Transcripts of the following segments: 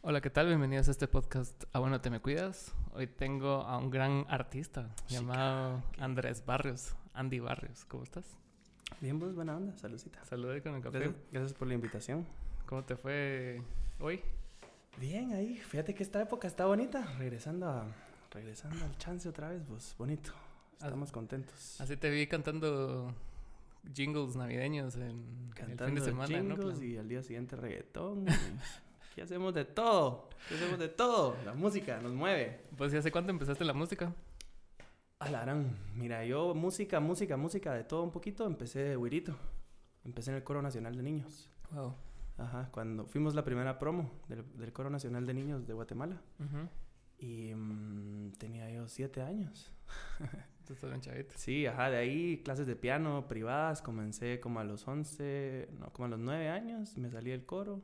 Hola, ¿qué tal? Bienvenidos a este podcast A Bueno Te Me Cuidas. Hoy tengo a un gran artista llamado Andrés Barrios, Andy Barrios. ¿Cómo estás? Bien, pues buena onda, saludcita. Saludé con el café. Gracias, gracias por la invitación. ¿Cómo te fue hoy? Bien, ahí, fíjate que esta época está bonita. Regresando a, regresando al chance otra vez, pues bonito. Estamos contentos. Así te vi cantando jingles navideños en Cantando el fin de semana, ¿no? jingles y al día siguiente reggaetón. Aquí hacemos de todo. Aquí hacemos de todo. La música nos mueve. Pues, ¿y hace cuánto empezaste la música? Alarán, mira, yo música, música, música, de todo un poquito, empecé de güirito. Empecé en el Coro Nacional de Niños. Wow. Ajá, cuando fuimos la primera promo del, del Coro Nacional de Niños de Guatemala. Ujú. Y mm, tenía yo siete años. Tú estás bien chavito. Sí, ajá, de ahí clases de piano privadas. Comencé como a los 11, no, como a los 9 años. Me salí del coro.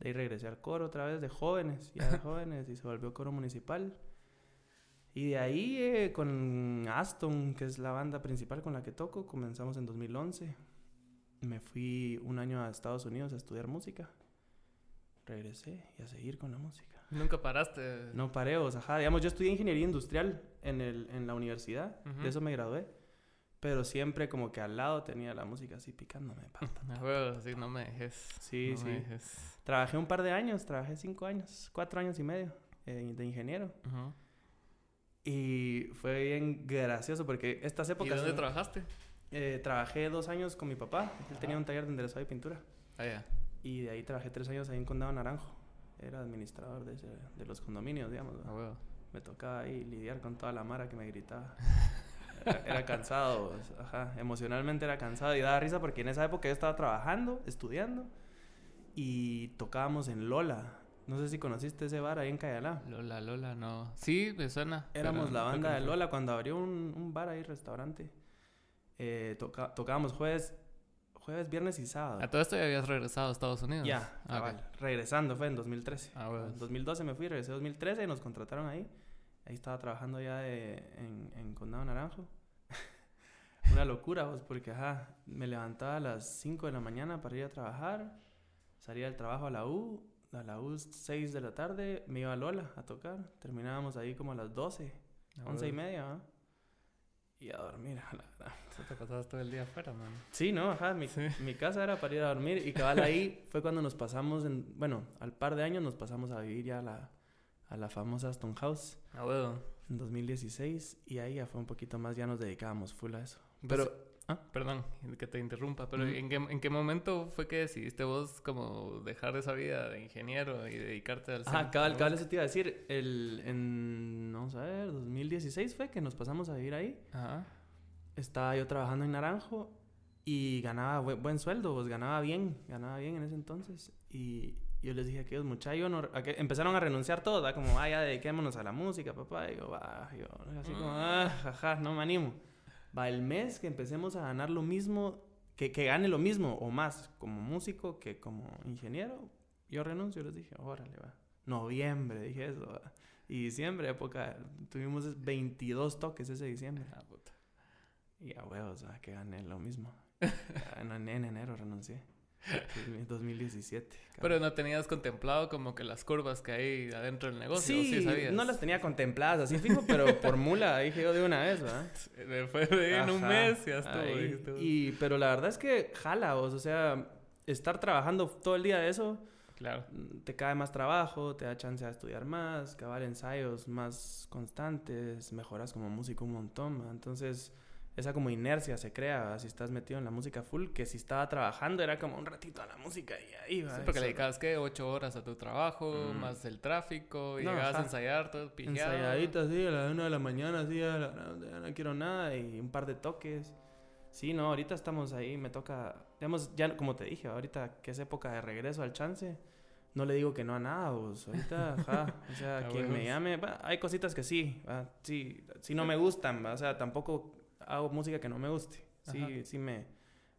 De ahí regresé al coro otra vez de jóvenes, ya de jóvenes, y se volvió coro municipal. Y de ahí eh, con Aston, que es la banda principal con la que toco, comenzamos en 2011. Me fui un año a Estados Unidos a estudiar música. Regresé y a seguir con la música. Nunca paraste. No paré, o sea, ajá, digamos, yo estudié ingeniería industrial en, el, en la universidad, Ujú. de eso me gradué, pero siempre como que al lado tenía la música así picándome. pa, pa. A huevo, sí, no me dejes. Sí, no sí. me dejes. Trabajé un par de años, trabajé cinco años, cuatro años y medio eh, de ingeniero. Ujú. Y fue bien gracioso porque estas ¿Y épocas... dónde ¿no? trabajaste? Eh, trabajé dos años con mi papá, él tenía un taller de enderezado y pintura. Ah, ya. Y de ahí trabajé tres años ahí en Condado Naranjo. Era administrador de, ese- de los condominios, digamos. ¿no? A huevo. Me tocaba ahí lidiar con toda la mara que me gritaba. Era, era cansado, ajá. Emocionalmente era cansado y daba risa porque en esa época yo estaba trabajando, estudiando y tocábamos en Lola. No sé si conociste ese bar ahí en Cayalá. Lola, Lola, no. Sí, me suena. Éramos la banda de. Lola cuando abrió un, un bar ahí, restaurante. Eh, toca- tocábamos jueves, jueves, viernes y sábado. A todo esto ya habías regresado a Estados Unidos. Ya, Ah. Regresando fue en 2013. Ah, bueno. En 2012 me fui, regresé en 2013 y nos contrataron ahí. Ahí estaba trabajando ya de- en, en Condado Naranjo. Una locura, vos, porque ajá, me levantaba a las 5 de la mañana para ir a trabajar. Salía del trabajo a la U. A la U 6 de la tarde me iba a Lola a tocar. Terminábamos ahí como a las 12, Ah, 11 y bueno. media. Y a dormir, a la. Tú te pasabas todo el día afuera, man. Sí, no, ajá, mi, Sí. mi casa era para ir a dormir y cabal ahí fue cuando nos pasamos, en, bueno, al par de años nos pasamos a vivir ya a la, a la famosa Stone House Ah, huevo. en 2016 y ahí ya fue un poquito más, ya nos dedicábamos full a eso. Pero, Pero, ¿ah? perdón que te interrumpa, pero Ujú. ¿en, qué, ¿en qué momento fue que decidiste vos como dejar esa vida de ingeniero y dedicarte al cine? cabal, cabal, eso te iba a decir, el, en, vamos a ver, 2016 fue que nos pasamos a vivir ahí. Ajá. Estaba yo trabajando en Naranjo y ganaba buen, buen sueldo, pues ganaba bien, ganaba bien en ese entonces. Y yo les dije a aquellos muchachos, no, a que empezaron a renunciar todos, ¿verdad? como, ah, ya dediquémonos a la música, papá. Y yo, va, yo, así como, ah, jaja, no me animo. Va, el mes que empecemos a ganar lo mismo, que, que gane lo mismo o más como músico que como ingeniero, yo renuncio, les dije, órale, va. Noviembre, dije eso, va. Y diciembre, época, tuvimos 22 toques ese diciembre. Ah, puta. Y a huevos, que gané lo mismo. En, en enero renuncié. 2017. Pero no tenías contemplado como que las curvas que hay adentro del negocio. ¿o sí, sí sabías? no las tenía contempladas así fijo, pero por mula dije yo de una vez, ¿verdad? Fue de en un mes ya estuvo. Y, pero la verdad es que jala, vos, o sea, estar trabajando todo el día de eso, Claro. te cae más trabajo, te da chance a estudiar más, cavar ensayos más constantes, mejoras como músico un montón, entonces esa como inercia se crea ¿va? si estás metido en la música full, que si estaba trabajando era como un ratito a la música y ahí va. Sí, porque le dedicabas, ¿qué? Ocho horas a tu trabajo, Mm. más el tráfico, y No, llegabas a ajá. ensayar todo pijeado. Ensayadita así a la una de la mañana, así a la, no, no quiero nada y un par de toques. Sí, no, ahorita estamos ahí, me toca, digamos, ya como te dije, ahorita que es época de regreso al chance, no le digo que no a nada, pues, ahorita, ajá, o sea, A quien me llame, va, hay cositas que sí, va, sí, sí no me gustan, va, o sea, tampoco hago música que no me guste, sí, Ajá. sí me,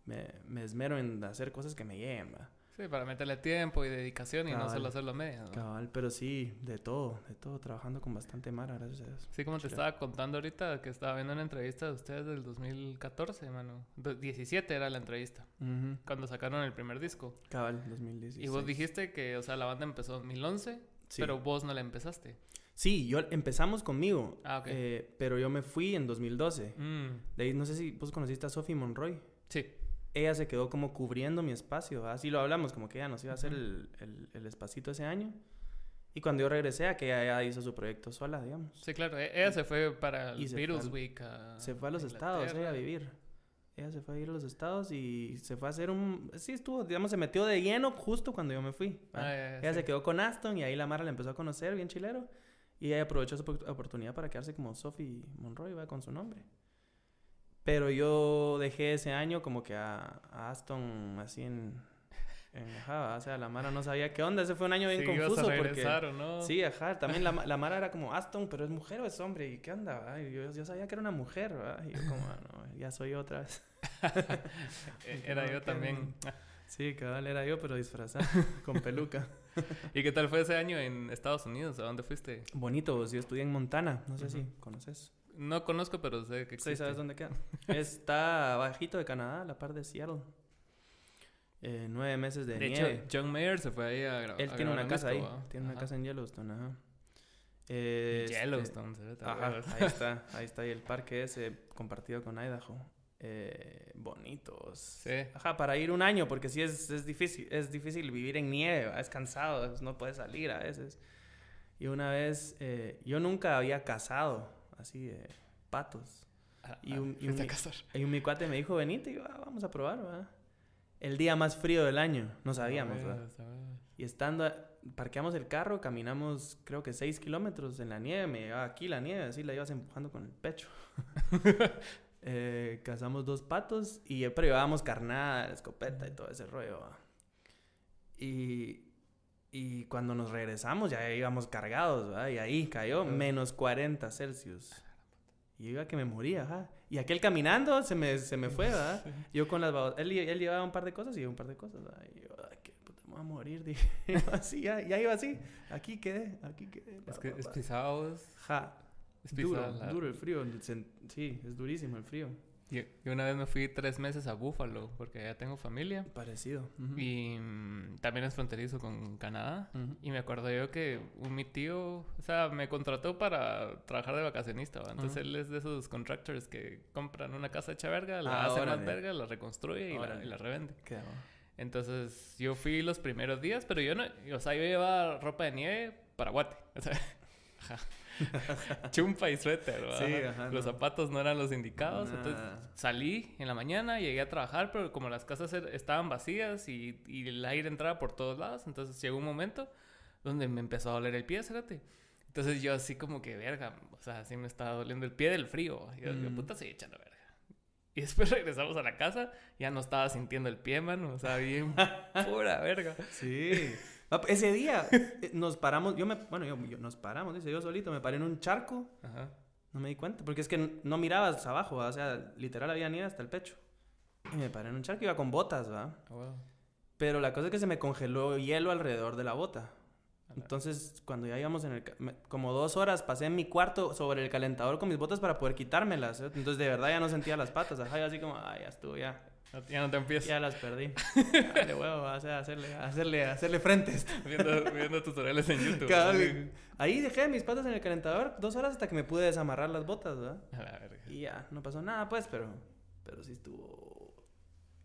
me, me esmero en hacer cosas que me lleguen, va. Sí, para meterle tiempo y dedicación y no Cabal. solo hacerlo a media. ¿no? Cabal, pero sí, de todo, de todo, trabajando con bastante mara, gracias a Dios. Sí, como te estaba contando ahorita, que estaba viendo una entrevista de ustedes del 2014, mano. Do- 17 era la entrevista, Ujú. cuando sacaron el primer disco. Cabal, 2016. Y vos dijiste que, o sea, la banda empezó en 2011, Sí. pero vos no la empezaste. Sí, yo empezamos conmigo, Ah, eh, pero yo me fui en 2012. Mm, De ahí, no sé si vos conociste a Sophie Monroy. sí. Ella se quedó como cubriendo mi espacio, así lo hablamos, como que ella nos iba a hacer el, el, el espacito ese año. Y cuando yo regresé, a que ella hizo su proyecto sola, digamos. Sí, claro. e- Ella se fue para el Y se fue Beatles Week a Se fue a los estados ella, a Inglaterra. vivir. Ella se fue a vivir a los estados y se fue a hacer un... Sí, estuvo, digamos, se metió de lleno justo cuando yo me fui. Ah, ya, ella sí. se quedó con Aston y ahí la Mara la empezó a conocer, bien chilero. Y ella aprovechó esa opor- oportunidad para quedarse como Sophie Monroy, ¿va? Con su nombre. Pero yo dejé ese año como que a, a Aston así en... en ajá, o sea, la Mara no sabía qué onda. Ese fue un año bien Sí, confuso a porque... regresar o no. Sí, ajá. También la, la Mara era como Aston, pero es mujer o es hombre. ¿Y qué onda? Y yo, yo sabía que era una mujer, ¿va? Y yo como, "Ah, no, ya soy otra vez. E- Era yo también. Sí, cabal, era yo, pero disfrazado, con peluca. ¿Y qué tal fue ese año en Estados Unidos? ¿A dónde fuiste? Bonito, yo estudié en Montana. No sé si conoces. No conozco, pero sé que Sí, existe. ¿sabes dónde queda? Está bajito de Canadá, a la par de Seattle. Eh, nueve meses de, De nieve. hecho, John Mayer se fue ahí a grabar. Él tiene una casa ahí. Tiene una casa en Yellowstone, ajá. Eh, este- Yellowstone, Ajá, vez. ahí está, ahí está. Y el parque ese compartido con Idaho. Eh, bonitos. Sí. Ajá, para ir un año, porque sí es, es difícil, es difícil vivir en nieve, es cansado, no puedes salir a veces. Y una vez, eh, yo nunca había cazado así de patos. Ah, Y ah, un- y un- a cazar. Y un mi cuate me dijo, venite, y yo, "Ah, vamos a probar, ¿va?". El día más frío del año, no sabíamos, A ¿va? ver, a ver. Y estando, a- parqueamos el carro, caminamos creo que 6 kilómetros en la nieve, me llegaba aquí la nieve, así la ibas empujando con el pecho. Eh, cazamos dos patos, y, pero llevábamos carnada, escopeta y todo ese rollo. Y, y cuando nos regresamos ya íbamos cargados, ¿va? y ahí cayó menos 40 Celsius. Y yo iba que me moría, ajá. Y aquel caminando se me, se me fue, ¿verdad? Yo con las él, él llevaba un par de cosas y yo un par de cosas. ¿verdad? Y yo, ay, qué puta, me voy a morir. Dije, así, ya, ya iba así. Aquí quedé, aquí quedé. Es que pa, es pa. pisado. es- Ja, Es duro, la- duro el frío. Sí, es durísimo el frío. Yo, yo una vez me fui tres meses a Buffalo porque ya tengo familia. Parecido. ujú. Y mm, también es fronterizo con Canadá. Ujú. Y me acuerdo yo que un, mi tío, o sea, me contrató para trabajar de vacacionista. ¿va? Entonces Ujú. él es de esos contractors que compran una casa hecha verga, la Ah, hace más verga, la reconstruye y la, y la revende. Qué. Entonces yo fui los primeros días, pero yo no, o sea, yo llevaba ropa de nieve para Guate. O sea, ajá. chumpa y suéter, ¿va? Sí, ajá, Los no. zapatos no eran los indicados. Entonces Nada. salí en la mañana, llegué a trabajar, pero como las casas er- estaban vacías y, y el aire entraba por todos lados, entonces llegó un momento donde me empezó a doler el pie, fíjate. Entonces yo así como que, verga, o sea, así me estaba doliendo el pie del frío. Y yo, Mm. puta, echando verga. Y después regresamos a la casa, ya no estaba sintiendo el pie, mano, o sea, bien pura verga. Sí. Ah, Ese día eh, nos paramos, yo me, bueno, yo, yo- nos paramos, dice, yo solito me paré en un charco, Ajá. no me di cuenta, porque es que no mirabas abajo, ¿va? o sea, literal había nieve hasta el pecho. Y me paré en un charco, iba con botas, ¿va? Ah, huevo. Pero la cosa es que se me congeló hielo alrededor de la bota. Entonces, cuando ya íbamos en el... como dos horas pasé en mi cuarto sobre el calentador con mis botas para poder quitármelas. ¿eh? Entonces, de verdad ya no sentía las patas. Ajá, yo así como, ay, ya estuvo, ya. Ya no te empiezas Ya las perdí. Dale, huevo, o sea, hacerle, hacerle, hacerle frente. a esto. viendo, viendo tutoriales en YouTube. Cabal, Ahí dejé mis patas en el calentador dos horas hasta que me pude desamarrar las botas, ¿verdad? A la verga. Y ya, no pasó nada, pues, pero... Pero sí estuvo...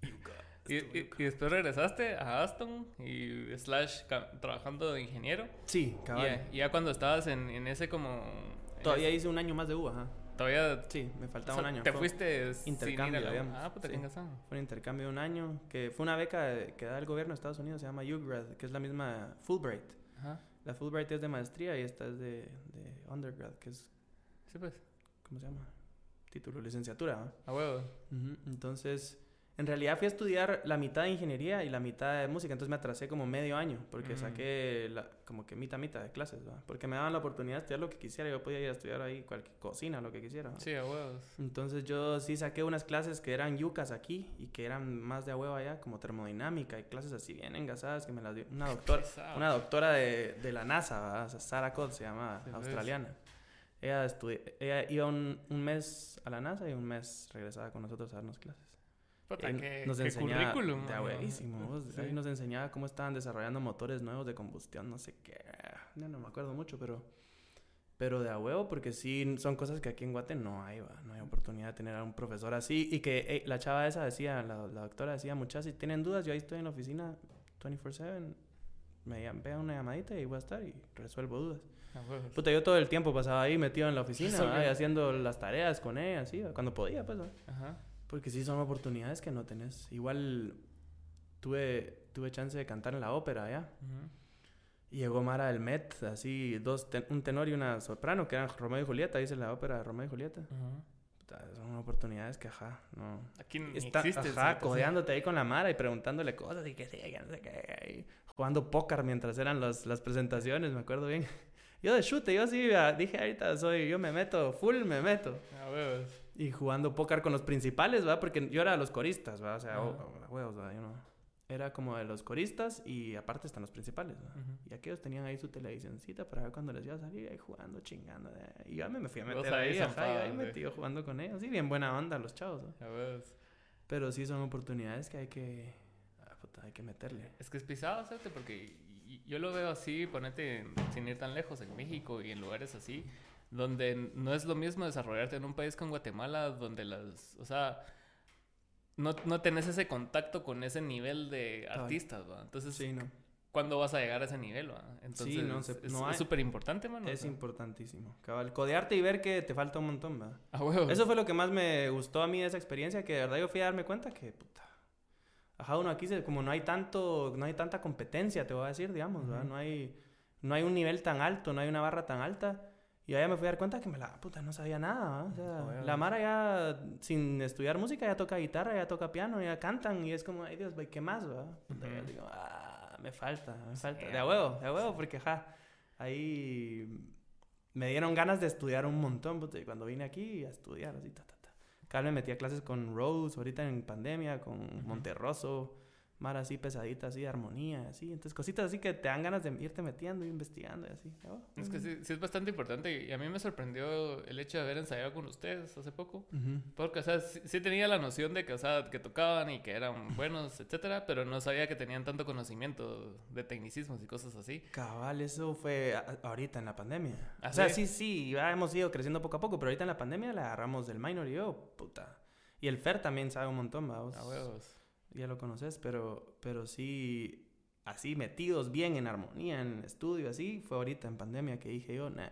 yuca, Y, y- y después regresaste a Aston y slash trabajando de ingeniero. Sí, cabal. ya, y ya cuando estabas en, en ese como... Todavía ese- hice un año más de U, ajá. Todavía... Sí, me o faltaba sea, un año. Te Fue- fuiste sin ir intercambio, a la- digamos, Ah, puta, sí. qué engasado. Fue un intercambio de un año, que fue una beca que da el gobierno de Estados Unidos, se llama UGrad, que es la misma Fulbright. Ajá. La Fulbright es de maestría y esta es de, de undergrad, que es, Sí, pues. ¿cómo se llama? Título, licenciatura. ¿va? A huevo. Entonces, En realidad fui a estudiar la mitad de ingeniería y la mitad de música, entonces me atrasé como medio año, porque Mm. saqué la- como que mitad, mitad de clases, ¿va? Porque me daban la oportunidad de estudiar lo que quisiera, yo podía ir a estudiar ahí cualquier cocina, lo que quisiera. ¿va? Sí, a huevos. Entonces yo sí saqué unas clases que eran yucas aquí y que eran más de a huevo allá, como termodinámica y clases así bien engasadas que me las dio una doctora, una doctora de, de la NASA, ¿va? O sea, Sarah Cott se llama, Sí, pues. australiana. Ella, estudi- ella iba un, un mes a la NASA y un mes regresaba con nosotros a darnos clases. Puta, Él qué, nos qué enseñaba currículum. huevísimo, vos. Sí. Ahí nos enseñaba cómo estaban desarrollando motores nuevos de combustión, no sé qué. No, no me acuerdo mucho, pero pero de a huevo porque sí son cosas que aquí en Guate no hay, va. no hay oportunidad de tener a un profesor así y que eh, la chava esa decía, la, la doctora decía, muchas si tienen dudas, yo ahí estoy en la oficina 24/7, me pegan una llamadita y voy a estar y resuelvo dudas. Puta, yo todo el tiempo pasaba ahí metido en la oficina. ¿va? haciendo las tareas con ella, así, ¿va? cuando podía, pues. ¿va? Ajá. Porque sí son oportunidades que no tenés. Igual tuve, tuve chance de cantar en la ópera allá. Ujú. Y llegó Mara del Met, así, dos ten- un tenor y una soprano, que eran Romeo y Julieta, dice la ópera de Romeo y Julieta. Son oportunidades que, ajá, no... Aquí ni Está, existe. ajá, codeándote ahí con la Mara y preguntándole cosas y que sí, que no sé qué. jugando póker mientras eran los- las presentaciones, me acuerdo bien. Yo de chute, yo sí ah, dije ahorita soy, yo me meto, full me meto. A huevos. Y jugando póker con los principales, ¿va? Porque yo era de los coristas, ¿va? O sea, huevos, ¿va? Yo no. Era como de los coristas y aparte están los principales, ¿va? Ujú. Y aquellos tenían ahí su televisioncita para ver cuando les iba a salir ahí jugando, chingando. ¿eh? Y yo me, me fui a meter ahí ajá, ahí metido jugando con ellos. Sí, bien buena onda los chavos, ¿va? Pero sí son oportunidades que hay que... ah, puta, hay que meterle. Es que es pisado, ¿sabes? Porque yo lo veo así, ponete sin ir tan lejos, en México y en lugares así, donde no es lo mismo desarrollarte en un país como Guatemala, donde las, o sea, no, no tenés ese contacto con ese nivel de artistas, ¿va? Entonces, Sí, no. ¿cuándo vas a llegar a ese nivel, va? Entonces, no se- es no súper importante, mano. Es o sea, importantísimo. Cabal, codearte y ver que te falta un montón, ¿va? a huevos. Eso fue lo que más me gustó a mí de esa experiencia, que de verdad yo fui a darme cuenta que, puta, ajá, uno aquí, se- como no hay tanto, no hay tanta competencia, te voy a decir, digamos. Ujú. No hay, no hay un nivel tan alto, no hay una barra tan alta. Y allá me fui a dar cuenta que me la, puta, no sabía nada. O sea, la Mara ya, sin estudiar música, ya toca guitarra, ya toca piano, ya cantan, y es como, ay Dios, ¿qué más, va? Digo, ah, me falta, me falta. De a huevo, de a huevo, porque, ajá, ahí me dieron ganas de estudiar un montón, puta, y cuando vine aquí a estudiar, así, ta, ta, ta. Acá me metí a clases con Rose, ahorita en pandemia, con Ujú. Monterroso, Mara así pesadita, así de armonía, así. Entonces, cositas así que te dan ganas de irte metiendo y investigando y así. Oh, Es que sí, sí es bastante importante y a mí me sorprendió el hecho de haber ensayado con ustedes hace poco. Ujú. Porque, o sea, sí, sí tenía la noción de que, o sea, que tocaban y que eran buenos, etcétera, pero no sabía que tenían tanto conocimiento de tecnicismos y cosas así. Cabal, eso fue ahorita en la pandemia. ¿Ah, o sea, sí? sí, ya hemos ido creciendo poco a poco, pero ahorita en la pandemia le agarramos del minor y yo, puta. Y el Fer también sabe un montón, vamos. A huevos. Ya lo conoces, pero, pero sí, así metidos bien en armonía, en estudio, así, fue ahorita en pandemia que dije yo, nah,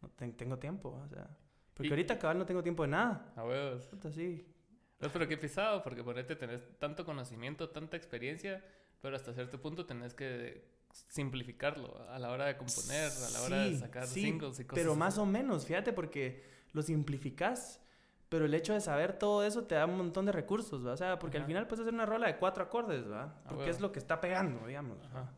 no ten- tengo tiempo, o sea. Porque Y- ahorita cabal no tengo tiempo de nada. A huevos. Sí. No, pero qué pisado, porque ponete, tenés tanto conocimiento, tanta experiencia, pero hasta cierto punto tenés que simplificarlo a la hora de componer, a la hora de sacar sí, singles y cosas Pero más así. o menos, fíjate, porque lo simplificas, pero el hecho de saber todo eso te da un montón de recursos, ¿va? O sea, porque al final puedes hacer una rola de cuatro acordes, ¿va? Ah, Porque es lo que está pegando, digamos. Ajá.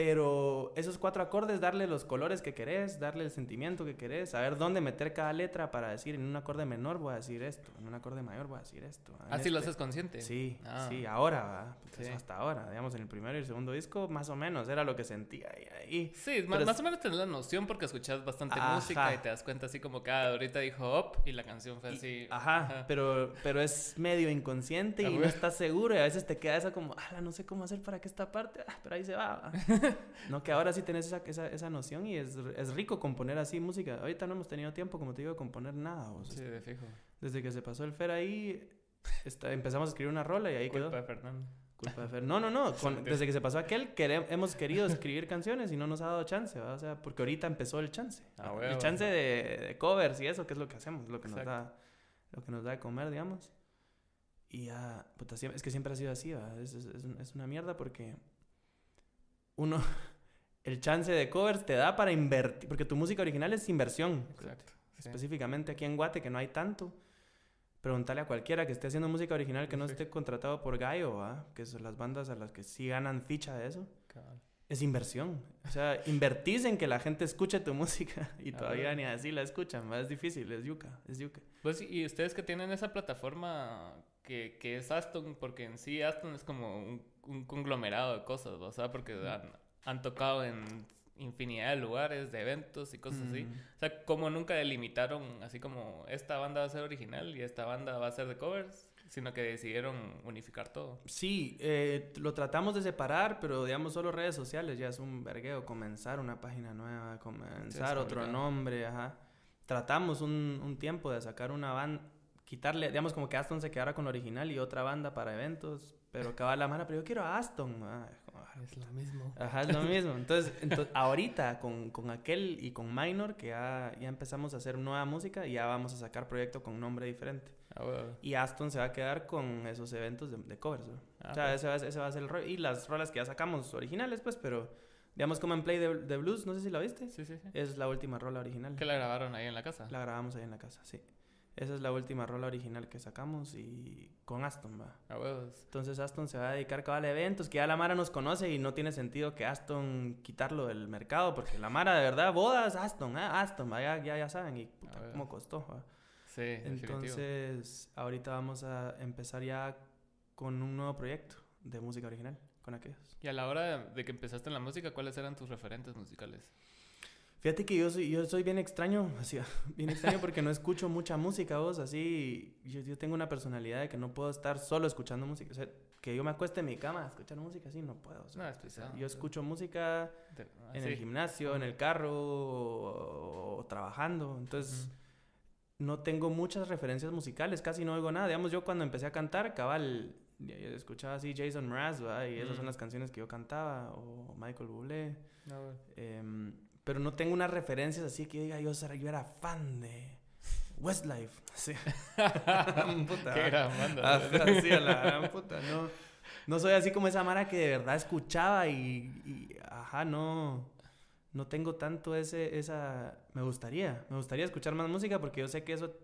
Pero esos cuatro acordes, darle los colores que querés, darle el sentimiento que querés, saber dónde meter cada letra para decir en un acorde menor voy a decir esto, en un acorde mayor voy a decir esto. en Ah, lo este- haces consciente. Sí, Ah. sí, ahora. Pues Sí. eso hasta ahora, digamos, en el primero y el segundo disco, más o menos, era lo que sentía ahí. ahí. Sí, más, es- más o menos tenés la noción porque escuchas bastante Ajá. música y te das cuenta así como que ah, ahorita dijo up y la canción fue Y- así. ajá, Pero, pero es medio inconsciente y no estás seguro y a veces te queda esa como, ah, no sé cómo hacer para que esta parte, ah, pero ahí se va. ¿va?". no, que ahora sí tenés esa, esa, esa noción y es, es rico componer así música. Ahorita no hemos tenido tiempo, como te digo, de componer nada. o sea, Sí, de fijo. Desde que se pasó el Fer ahí, está- empezamos a escribir una rola y ahí quedó. Culpa de Fernando. Culpa de Fer. No, no, no. con- desde que se pasó aquel, quere- hemos querido escribir canciones y no nos ha dado chance, ¿va? O sea, porque ahorita empezó el chance. Ah, el huevo. chance de, de covers y eso, que es lo que hacemos, lo que nos da, lo que nos da de comer, digamos. Y ya, puta, es que siempre ha sido así. Es, es- es una mierda porque uno, el chance de covers te da para invertir, porque tu música original es inversión. Exacto. sí. Específicamente aquí en Guate, que no hay tanto. preguntarle a cualquiera que esté haciendo música original que no Sí. esté contratado por Gallo, ¿va? que son las bandas a las que sí ganan ficha de eso. Cabal. Es inversión. O sea, invertís en que la gente escuche tu música y Ah, todavía ni así la escuchan. Es difícil, es yuca, es yuca. Pues, y ustedes que tienen esa plataforma que, que es Aston, porque en sí Aston es como un, un conglomerado de cosas, o sea, porque han, han tocado en infinidad de lugares, de eventos y cosas así. Mm. O sea, como nunca delimitaron así como esta banda va a ser original y esta banda va a ser de covers, sino que decidieron unificar todo. Sí, eh, lo tratamos de separar, pero digamos solo redes sociales ya es un vergueo. Comenzar una página nueva, comenzar otro nombre, ajá. Tratamos un, un tiempo de sacar una banda, quitarle, digamos como que Aston se quedara con lo original y otra banda para eventos, pero acaba la mano, pero yo quiero a Aston. ah, ah, Es lo mismo. Ajá, es lo mismo. Entonces, entonces ahorita con, con aquel y con Minor, que ya, ya empezamos a hacer nueva música y ya vamos a sacar proyecto con nombre diferente. Ah, huevo. Y Aston se va a quedar con esos eventos de, de covers. Ah, o sea, pues. ese, va, a- ese va a ser el rollo. Y las rolas que ya sacamos originales, pues, pero digamos como en Play de, de Blues, no sé si la viste. Sí, sí, sí. Es la última rola original. Que la grabaron ahí en la casa. La grabamos ahí en la casa, sí. Esa es la última rola original que sacamos y con Aston, va. A huevos. Entonces Aston se va a dedicar cabal a eventos que ya la Mara nos conoce y no tiene sentido que Aston quitarlo del mercado porque la Mara de verdad, bodas, Aston, ah, Aston, va, ya, ya, ya saben y puta, cómo costó. va. Sí, definitivo. Entonces ahorita vamos a empezar ya con un nuevo proyecto de música original con aquellos. Y a la hora de que empezaste en la música, ¿cuáles eran tus referentes musicales? Fíjate que yo soy, yo soy bien extraño, así, bien extraño porque no escucho mucha música, vos, así, yo, yo tengo una personalidad de que no puedo estar solo escuchando música, o sea, que yo me acueste en mi cama a escuchar música así, no puedo. o sea, No, es o sea, pesado, yo escucho música ah, en sí. el gimnasio, en el carro o, o trabajando, entonces no tengo muchas referencias musicales, casi no oigo nada. Digamos, yo cuando empecé a cantar, cabal, ya escuchaba así Jason Mraz, ¿verdad? y esas son las canciones que yo cantaba, o Michael Bublé. No, güey. Em, pero no tengo unas referencias así que diga yo, yo era fan de Westlife. Sí. Puta, gran banda. Ajá, sí, a la gran puta, no. No soy así como esa Mara que de verdad escuchaba y, y, ajá, no, no tengo tanto ese, esa, me gustaría, me gustaría escuchar más música porque yo sé que eso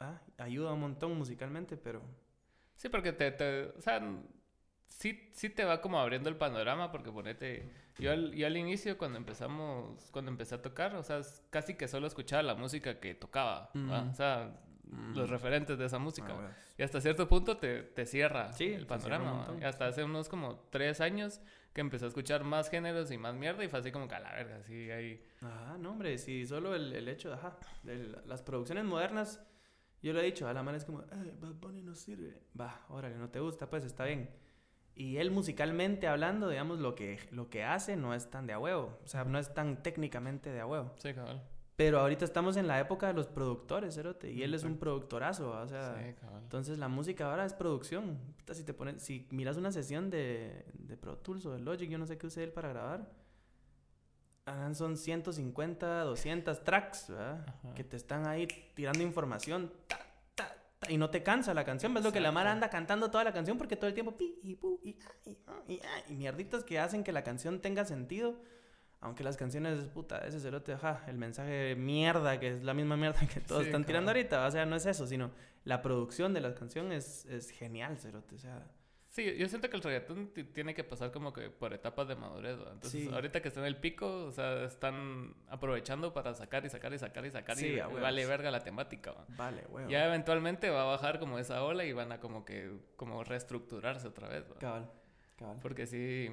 ah, ayuda un montón musicalmente, pero Sí, porque te, te- o sea, sí, sí te va como abriendo el panorama, porque ponete, yo al, yo al inicio cuando empezamos, cuando empecé a tocar, o sea, casi que solo escuchaba la música que tocaba. Mm. o sea, los Mm. referentes de esa música. Ah. Y hasta cierto punto te, te cierra Sí, el cierra panorama. Y hasta hace unos como tres años que empecé a escuchar más géneros y más mierda y fue así como que a la verga, así ahí. Ajá, no, hombre, si solo el, el hecho, ajá, de las producciones modernas, yo lo he dicho, a la mano es como, "Ay, Bad Bunny no sirve. Va, órale, no te gusta, pues está bien. Y él musicalmente hablando, digamos, lo que, lo que hace no es tan de a huevo, o sea, no es tan técnicamente de a huevo. Sí, cabal. Pero ahorita estamos en la época de los productores, Cerote, y él es un productorazo, o sea, Sí, cabal. entonces la música ahora es producción. Si te pones, si miras una sesión de, de Pro Tools o de Logic, yo no sé qué use él para grabar. ah, Son 150, 200 tracks, ¿verdad? Ajá. Que te están ahí tirando información. ta, ta, ta, y no te cansa la canción. ¿Ves lo que la Mara anda cantando toda la canción? Porque todo el tiempo pi, y pu, y, y, y, y mierditas que hacen que la canción tenga sentido. Aunque las canciones, puta, ese cerote, ajá, el mensaje de mierda, que es la misma mierda que todos Sí, están tirando ahorita, o sea, no es eso, sino la producción de la canción es, es genial, cerote, o sea, Sí, yo siento que el reggaetón ti- tiene que pasar como que por etapas de madurez, ¿va? Entonces, Sí. ahorita que está en el pico, o sea, están aprovechando para sacar y sacar y sacar y sacar Sí, y, huevos. vale verga la temática, ¿va? vale, huevo. Ya eventualmente va a bajar como esa ola y van a como que como reestructurarse otra vez, ¿va? Cabal, cabal. Porque sí,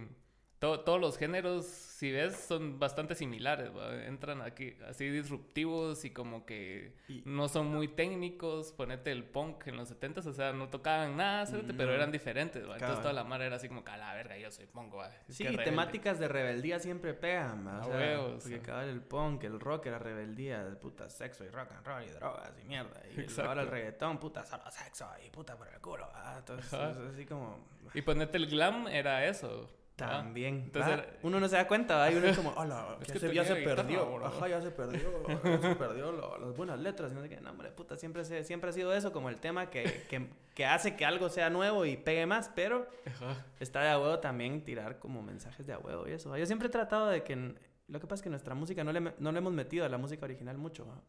to- todos los géneros, si ves, son bastante similares, ¿va? Entran aquí así disruptivos y como que Y- no son muy técnicos. Ponete el punk en los 70s, o sea, no tocaban nada, pero eran diferentes, ¿va? Entonces toda la mara era así como a la verga, yo soy punk, ¿va? Sí, Qué y rebelde". temáticas de rebeldía siempre pegan, ¿va? O sea, huevos, porque cabal el punk, el rock era rebeldía, de puta sexo y rock and roll y drogas y mierda. Y el- ahora el reggaetón, puta solo sexo y puta por el culo, ¿va? Entonces Ajá. es así como... Y ponete el glam era eso. ¿Va? También. Entonces ¿va? Uno no se da cuenta, ¿va? Y uno es como, hola, Es ya, que se, ya tenía se guitarra, perdió. bro. Ajá, ya se perdió. Ya se perdió lo- las buenas letras. y No sé qué. No, hombre, puta, siempre, se- siempre ha sido eso como el tema que, que, que hace que algo sea nuevo y pegue más, pero Ajá. está de a huevo también tirar como mensajes de a huevo y eso. Yo siempre he tratado de que... Lo que pasa es que nuestra música no le, no le hemos metido a la música original mucho, ¿va?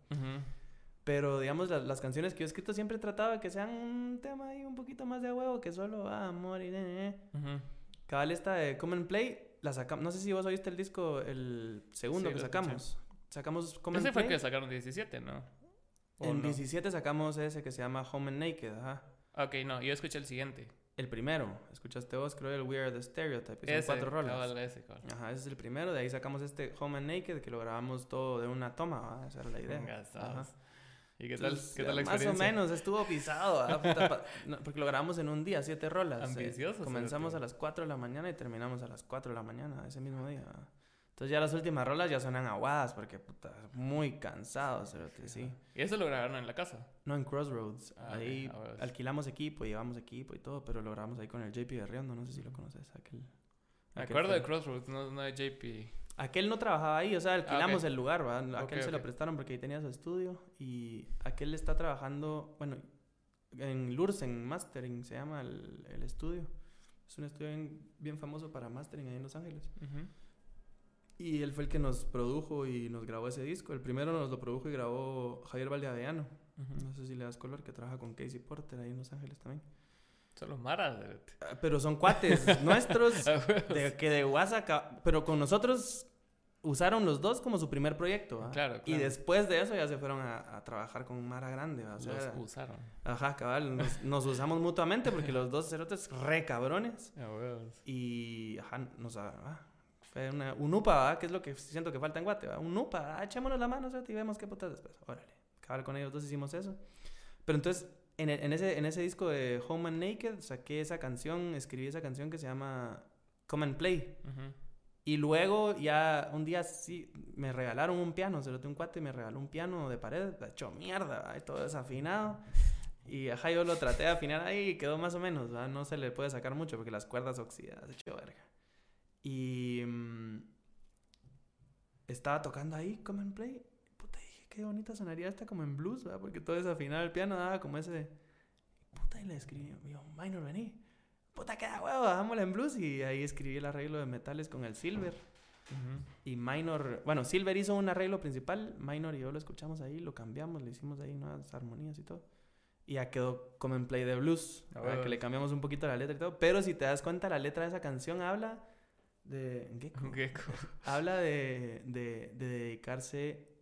Pero, digamos, las, las canciones que yo he escrito siempre trataba que sean un tema ahí un poquito más de huevo, que solo ah, amor y... eh, eh. Cabal esta de Common Play, la sacamos... No sé si vos oíste el disco, el segundo Sí, que sacamos. Sacamos Common Ese fue el que sacaron 17, ¿no? ¿O En no? 17 sacamos ese que se llama Home and Naked, ajá. Ok, no, yo escuché el siguiente. El primero, escuchaste vos, creo, el We Are the Stereotype. Son Ese, cuatro rolas. cabal, ese, cabal. Ajá, ese es el primero. De ahí sacamos este Home and Naked, que lo grabamos todo de una toma, ¿va? esa era la idea. Ajá. ¿Y qué tal, Entonces, qué tal la Más experiencia? o menos, estuvo pisado, no, porque lo grabamos en un día, siete rolas. eh. Ambicioso, comenzamos a las 4 de la mañana y terminamos a las 4 de la mañana ese mismo día. ¿va? Entonces ya las últimas rolas ya suenan aguadas porque, puta, muy cansados, cerote, sí. Y eso lo grabaron en la casa. No en Crossroads. Ah, ahí ah, alquilamos equipo, llevamos equipo y todo, pero lo grabamos ahí con el JP Berriondo, no sé si lo conoces. Aquel, Me acuerdo de Crossroads, no, no de JP. Aquel no trabajaba ahí, o sea, alquilamos ok. el lugar. Aquel se lo prestaron porque ahí tenía su estudio y aquel está trabajando, bueno, en Lurs, en Mastering, se llama el, el estudio. Es un estudio bien, bien famoso para Mastering ahí en Los Ángeles. Y él fue el que nos produjo y nos grabó ese disco. El primero nos lo produjo y grabó Javier Valdeavellano. Ujú. No sé si le das color, que trabaja con Casey Porter ahí en Los Ángeles también. Son los maras. Ah, Pero son cuates nuestros Ah, de, que de WhatsApp, pero con nosotros usaron los dos como su primer proyecto. ¿va? Claro, Y claro. después de eso ya se fueron a, a trabajar con Mara Grande. O sea, Los era- usaron. ajá, cabal. Nos, nos usamos mutuamente porque los dos cerotes re cabrones. Ah. Y ajá, nos ah, fue una, un UPA, ¿va? que es lo que siento que falta en Guate. ¿va? Un UPA, ah, echémonos la mano y vemos qué putas después. Órale. Cabal con ellos dos hicimos eso. Pero entonces, en, el- en ese, en ese disco de Home and Naked, saqué esa canción, escribí esa canción que se llama Come and Play. Ujú. Y luego ya un día sí me regalaron un piano, se lo tengo un cuate y me regaló un piano de pared, hecho mierda, ¿va? todo desafinado. Y ajá, yo lo traté de afinar ahí y quedó más o menos, ¿va? no se le puede sacar mucho porque las cuerdas oxidadas, hecho verga. Y mm, estaba tocando ahí, como en play. Qué bonita sonaría esta como en blues, ¿va? porque todo desafinado el piano daba como ese. Puta, y le escribí, yo, minor, vení. Puta, queda huevo, hagámosla en blues. Y ahí escribí el arreglo de metales con el Silver. Ujú. Y Minor, bueno, Silver hizo un arreglo principal, Minor y yo lo escuchamos ahí, lo cambiamos, le hicimos ahí unas armonías y todo. Y ya quedó como en play de blues, Ah, ¿verdad? que le cambiamos un poquito la letra y todo. Pero si te das cuenta, la letra de esa canción habla de... Un gecko. habla de, de, de dedicarse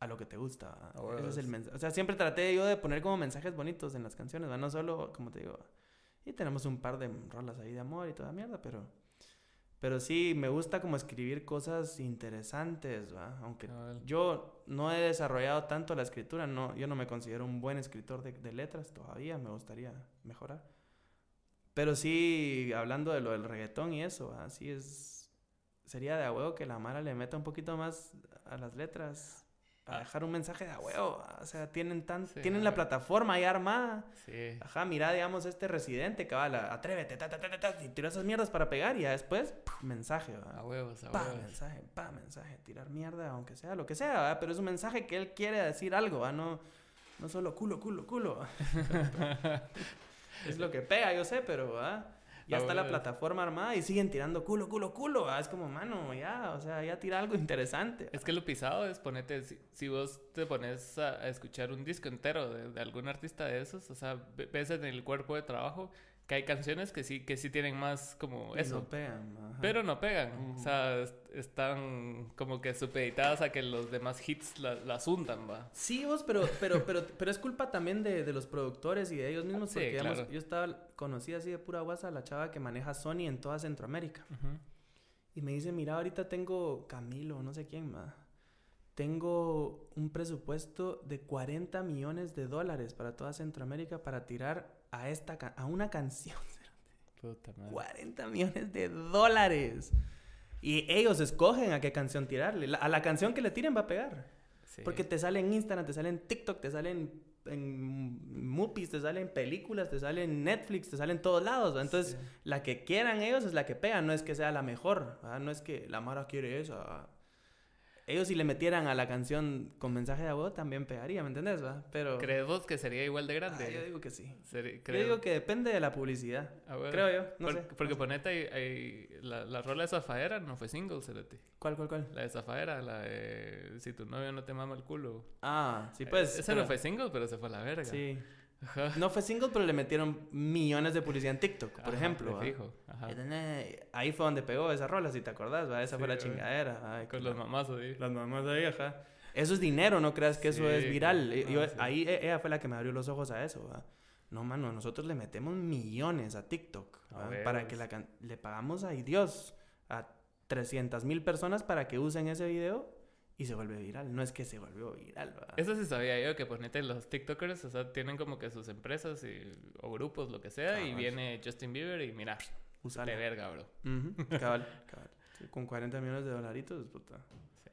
a lo que te gusta. bueno, Ese es el mensaje. O sea, siempre traté yo de poner como mensajes bonitos en las canciones, ¿va? no solo, como te digo, y tenemos un par de rolas ahí de amor y toda mierda, pero... Pero sí, me gusta como escribir cosas interesantes, ¿va? Aunque yo no he desarrollado tanto la escritura, no, yo no me considero un buen escritor de, de letras todavía, me gustaría mejorar. Pero sí, hablando de lo del reggaetón y eso, así es, sería de a huevo que la Mara le meta un poquito más a las letras, a Ah. dejar un mensaje de a huevo, o sea, tienen, tan, Sí, tienen la plataforma ahí armada. Sí. Ajá, mira, digamos, este residente que va, la- atrévete, ta, ta, ta, y tira esas mierdas para pegar y ya después, mensaje, ¿va? A huevos, a Pa, huevos. mensaje, pa, mensaje, tirar mierda, aunque sea lo que sea, ¿va? pero es un mensaje que él quiere decir algo, ¿va? No, no solo culo, culo, culo. es lo que pega, yo sé, pero ¿va? Ya Ah, está la plataforma armada y siguen tirando culo, culo, culo. ¿va? Es como, mano, ya, o sea, ya tira algo interesante. Es que lo pisado es ponerte, si, si vos te pones a, a escuchar un disco entero de, de algún artista de esos, o sea, ve- ves en el cuerpo de trabajo que hay canciones que sí, que sí tienen más como Y eso, no pegan, ajá. pero no pegan, o Ujú. sea, es- están como que supeditadas a que los demás hits la- las hundan, va. Sí, vos, pero, pero, pero, pero es culpa también de, de los productores y de ellos mismos. Sí, porque, digamos, claro. yo estaba, conocí así de pura guasa a la chava que maneja Sony en toda Centroamérica. Y me dice, mira, ahorita tengo Camilo, no sé quién más. Tengo un presupuesto de 40 millones de dólares para toda Centroamérica para tirar a esta a una canción. Puta madre. 40 millones de dólares. Y ellos escogen a qué canción tirarle. La- a la canción que le tiren va a pegar. Sí. Porque te sale en Instagram, te sale en TikTok, te sale en, movies, te sale en películas, te sale en Netflix, te sale en todos lados. ¿va? Entonces, Sí. la que quieran ellos es la que pegan, no es que sea la mejor. ¿va? No es que la Mara quiere esa. ¿va? Ellos si le metieran a la canción con mensaje de voz también pegaría, ¿me entendés? Va? Pero ¿Crees vos que sería igual de grande? Ah, yo digo que sí. Seri- Yo digo que depende de la publicidad. Ah, bueno. Creo yo, no Por- sé. Porque no ponete ahí, ahí- la, la rola de Zafaera no fue single, cerote. ¿Cuál, cuál, cuál? La de Zafaera, la de Si tu novio no te mama el culo. Ah, sí, pues. Esa pero- no fue single, pero se fue a la verga. Sí. Ajá. No fue single, pero le metieron millones de publicidad en TikTok, por Ajá, ejemplo. Ahí fue donde pegó esa rola, si te acordás, ¿va? Esa Sí, fue la chingadera. Ay, Con qué los la- mamás ahí. Las mamás ahí, ajá. Eso es dinero, no creas que eso Sí, es viral. Yo- sí. Ahí e- ella fue la que me abrió los ojos a eso. ¿va? No, mano, nosotros le metemos millones a TikTok para que la can- le pagamos a Dios a 300 mil personas para que usen ese video y se vuelve viral. No es que se volvió viral. ¿va? Eso sí sabía yo, que ponete los TikTokers, o sea, tienen como que sus empresas y- o grupos, lo que sea, y Cabal. viene Justin Bieber y mira, Usala. de verga, bro. Cabal, cabal. Sí, con 40 millones de dolaritos, puta. Sí.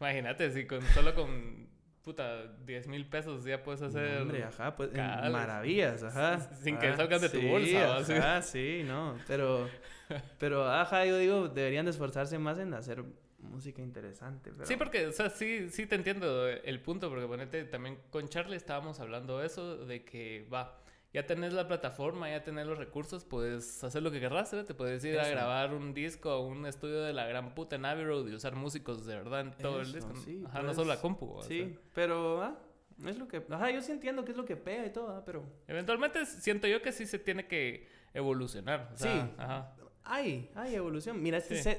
Imagínate, si con, solo con, puta, 10 mil pesos ya puedes hacer... Hombre, ajá, pues maravillas, ajá. Sin que Ajá, salgan de tu sí, bolsa. Sí. Ajá, sí, no, pero, pero, ajá, yo digo, deberían de esforzarse más en hacer música interesante, pero... Sí, porque, o sea, sí, sí te entiendo el punto, porque ponete, también con Charlie estábamos hablando de eso, de que, va, ya tenés la plataforma, ya tenés los recursos, puedes hacer lo que querrás, ¿eh? Te puedes ir a grabar un disco a un estudio de la gran puta en Abbey Road y usar músicos de verdad en todo el disco. sí, Ajá, no pues, solo la compu. Sí, sea. pero, ah, es lo que... Ajá, yo sí entiendo que es lo que pega y todo, ah, pero... Eventualmente siento yo que sí se tiene que evolucionar. o sea, Sí. Ajá. Hay, hay evolución. Mira, este Sí.